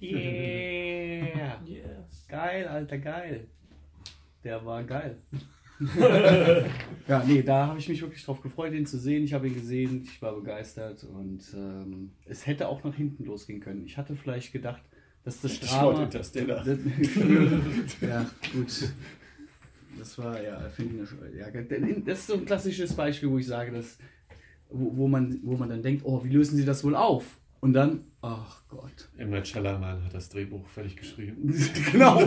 Yeah. <laughs> Yes. Geil, Alter, geil. Der war geil. <laughs> ja, nee, da habe ich mich wirklich drauf gefreut, ihn zu sehen. Ich habe ihn gesehen, ich war begeistert und ähm, es hätte auch nach hinten losgehen können. Ich hatte vielleicht gedacht, dass das Drama... Interstellar. <laughs> ja, gut. Das war, ja, finde ich, ja, das ist so ein klassisches Beispiel, wo ich sage, dass, wo, wo, man, wo man dann denkt, oh, wie lösen sie das wohl auf? Und dann, ach Gott. Night Shyamalan hat das Drehbuch fertig geschrieben. <laughs> genau.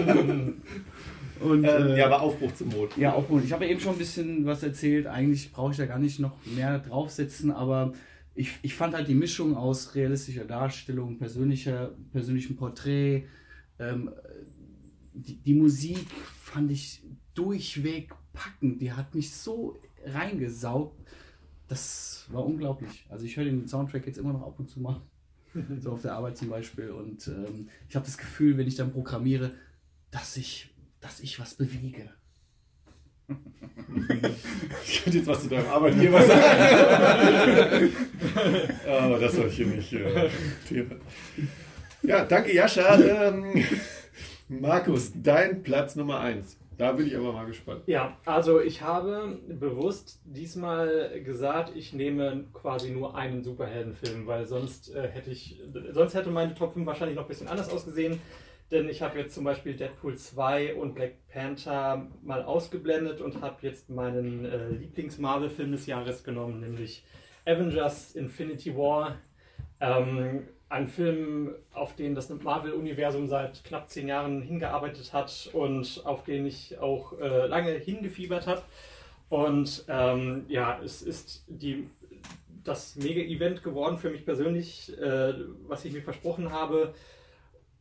Und, Ähm, äh, ja, aber Aufbruch zum Mond. Ja, auch gut. Ich habe ja eben schon ein bisschen was erzählt. Eigentlich brauche ich da gar nicht noch mehr draufsetzen, aber ich, ich fand halt die Mischung aus realistischer Darstellung, persönlicher, persönlichem Porträt, ähm, die, die Musik fand ich durchweg packend. Die hat mich so reingesaugt. Das war unglaublich. Also ich höre den Soundtrack jetzt immer noch ab und zu mal. <laughs> So auf der Arbeit zum Beispiel. Und ähm, ich habe das Gefühl, wenn ich dann programmiere, dass ich, dass ich was bewege. Ich könnte jetzt was zu deinem Arbeitgeber sagen. Aber <laughs> das soll ich hier nicht. Äh, Thema. ja, danke, Jascha. <laughs> Ähm, Markus, dein Platz Nummer 1. Da bin ich aber mal gespannt. Ja, also ich habe bewusst diesmal gesagt, ich nehme quasi nur einen Superheldenfilm, weil sonst äh, hätte ich, sonst hätte meine Top 5 wahrscheinlich noch ein bisschen anders ausgesehen. Denn ich habe jetzt zum Beispiel Deadpool 2 und Black Panther mal ausgeblendet und habe jetzt meinen äh, Lieblings-Marvel-Film des Jahres genommen, nämlich Avengers Infinity War. Ähm, ein Film, auf den das Marvel-Universum seit knapp zehn Jahren hingearbeitet hat und auf den ich auch äh, lange hingefiebert habe. Und ähm, ja, es ist die, das Mega-Event geworden für mich persönlich, äh, was ich mir versprochen habe.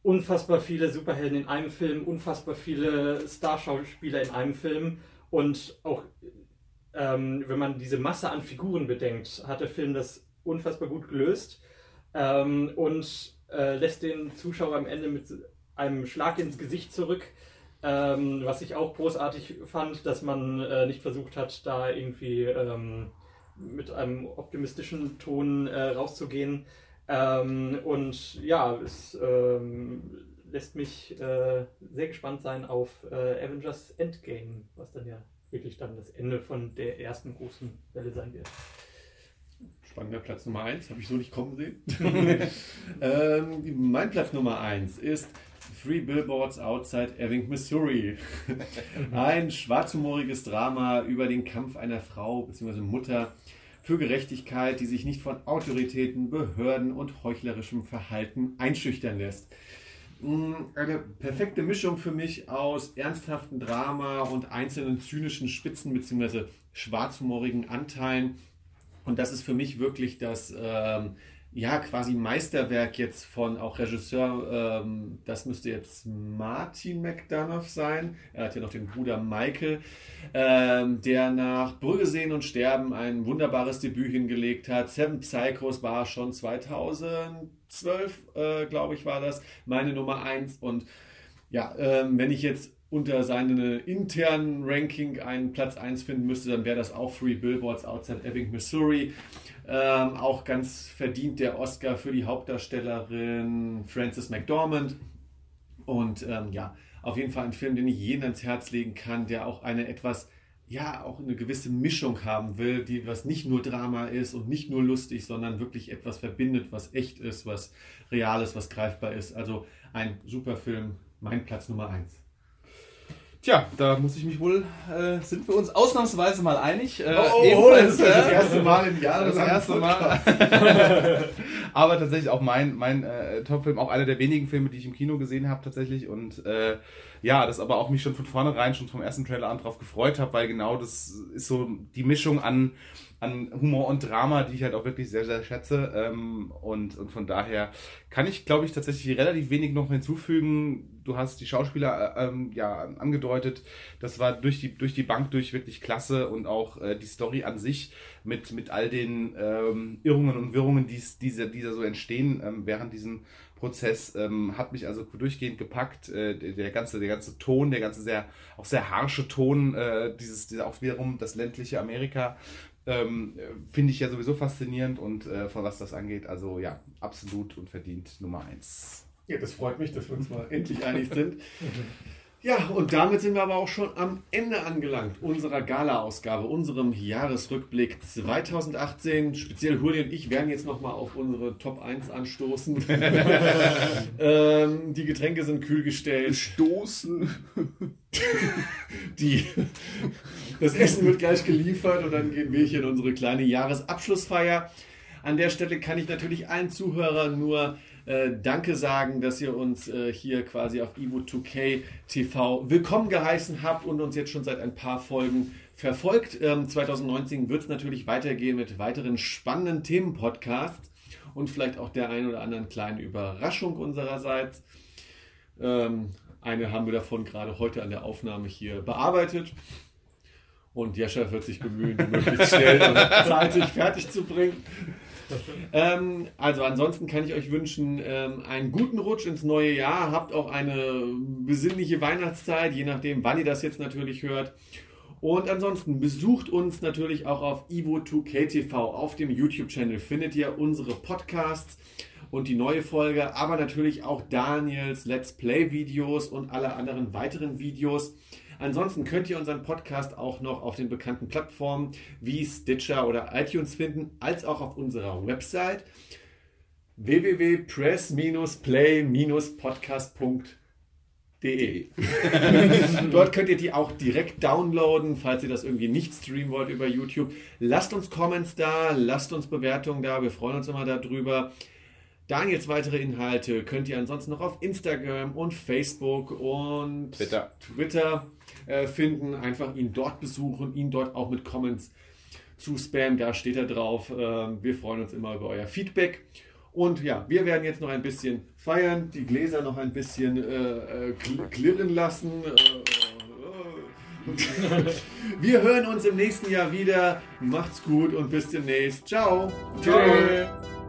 Unfassbar viele Superhelden in einem Film, unfassbar viele Starschauspieler in einem Film und auch ähm, wenn man diese Masse an Figuren bedenkt, hat der Film das unfassbar gut gelöst ähm, und äh, lässt den Zuschauer am Ende mit einem Schlag ins Gesicht zurück. Ähm, was ich auch großartig fand, dass man äh, nicht versucht hat, da irgendwie ähm, mit einem optimistischen Ton äh, rauszugehen. Ähm, und ja, es ähm, lässt mich äh, sehr gespannt sein auf äh, Avengers Endgame, was dann ja wirklich dann das Ende von der ersten großen Welle sein wird. Spannender Platz Nummer 1, habe ich so nicht kommen sehen. <laughs> ähm, mein Platz Nummer 1 ist Three Billboards Outside Ebbing, Missouri. <laughs> Ein schwarzhumoriges Drama über den Kampf einer Frau bzw. Mutter für Gerechtigkeit, die sich nicht von Autoritäten, Behörden und heuchlerischem Verhalten einschüchtern lässt. Mm, Eine perfekte Mischung für mich aus ernsthaftem Drama und einzelnen zynischen Spitzen bzw. schwarzhumorigen Anteilen. Und das ist für mich wirklich das ähm, ja quasi Meisterwerk jetzt von auch Regisseur. Ähm, das müsste jetzt Martin McDonough sein. Er hat ja noch den Bruder Michael, ähm, der nach Brügge sehen und sterben ein wunderbares Debüt hingelegt hat. Seven Psychos war schon 2012, äh, glaube ich, war das meine Nummer 1 und ja, ähm, wenn ich jetzt unter seinem internen Ranking einen Platz 1 finden müsste, dann wäre das auch Three Billboards Outside Ebbing, Missouri. Ähm, auch ganz verdient der Oscar für die Hauptdarstellerin Frances McDormand. Und ähm, ja, auf jeden Fall ein Film, den ich jedem ans Herz legen kann, der auch eine etwas, ja, auch eine gewisse Mischung haben will, die was nicht nur Drama ist und nicht nur lustig, sondern wirklich etwas verbindet, was echt ist, was real ist, was greifbar ist. Also ein super Film, mein Platz Nummer 1. Tja, da muss ich mich wohl, äh, sind wir uns ausnahmsweise mal einig. Äh, Oh, ebenfalls, äh, Mal im Jahr. das erste Mal. <laughs> Aber tatsächlich auch mein, mein äh, Top-Film, auch einer der wenigen Filme, die ich im Kino gesehen habe tatsächlich. Und äh, ja, das aber auch mich schon von vornherein, schon vom ersten Trailer an drauf gefreut habe, weil genau das ist so die Mischung an, an Humor und Drama, die ich halt auch wirklich sehr, sehr schätze. Ähm, und, und von daher kann ich, glaube ich, tatsächlich relativ wenig noch hinzufügen. Du hast die Schauspieler äh, ähm, ja angedeutet. Das war durch die, durch die Bank durch wirklich klasse und auch äh, die Story an sich mit, mit all den ähm, Irrungen und Wirrungen, die, die, die da so entstehen ähm, während diesem Prozess, ähm, hat mich also durchgehend gepackt. Äh, der, der ganze, der ganze Ton, der ganze sehr, auch sehr harsche Ton, äh, dieses, dieser auch wiederum das ländliche Amerika, ähm, finde ich ja sowieso faszinierend und äh, von was das angeht, also ja, absolut und verdient Nummer eins. Ja, das freut mich, dass wir uns mal endlich einig sind. Ja, und damit sind wir aber auch schon am Ende angelangt unserer Gala-Ausgabe, unserem Jahresrückblick 2018. Speziell Huli und ich werden jetzt nochmal auf unsere Top 1 anstoßen. <laughs> ähm, die Getränke sind kühl gestellt. Stoßen. Die, das Essen wird gleich geliefert und dann gehen wir hier in unsere kleine Jahresabschlussfeier. An der Stelle kann ich natürlich allen Zuhörern nur äh, Danke sagen, dass ihr uns äh, hier quasi auf Evo 2K TV willkommen geheißen habt und uns jetzt schon seit ein paar Folgen verfolgt. Ähm, 2019 wird es natürlich weitergehen mit weiteren spannenden Themenpodcasts und vielleicht auch der ein oder anderen kleinen Überraschung unsererseits. Ähm, eine haben wir davon gerade heute an der Aufnahme hier bearbeitet. Und Jescha wird sich bemühen, möglichst schnell und <laughs> zeitig fertig zu bringen. Ähm, also ansonsten kann ich euch wünschen, ähm, einen guten Rutsch ins neue Jahr. Habt auch eine besinnliche Weihnachtszeit, je nachdem, wann ihr das jetzt natürlich hört. Und ansonsten besucht uns natürlich auch auf Ivo2KTV auf dem YouTube-Channel. Findet ihr unsere Podcasts und die neue Folge, aber natürlich auch Daniels Let's Play-Videos und alle anderen weiteren Videos. Ansonsten könnt ihr unseren Podcast auch noch auf den bekannten Plattformen wie Stitcher oder iTunes finden, als auch auf unserer Website www.press-play-podcast.de. <laughs> Dort könnt ihr die auch direkt downloaden, falls ihr das irgendwie nicht streamen wollt über YouTube. Lasst uns Comments da, lasst uns Bewertungen da, wir freuen uns immer darüber. Daniels weitere Inhalte könnt ihr ansonsten noch auf Instagram und Facebook und Twitter. Twitter finden. Einfach ihn dort besuchen, ihn dort auch mit Comments zu spammen. Da steht er drauf. Ähm, wir freuen uns immer über euer Feedback. Und ja, wir werden jetzt noch ein bisschen feiern, die Gläser noch ein bisschen äh, äh, kl- klirren lassen. Äh, äh. <laughs> wir hören uns im nächsten Jahr wieder. Macht's gut und bis demnächst. Ciao. Ciao.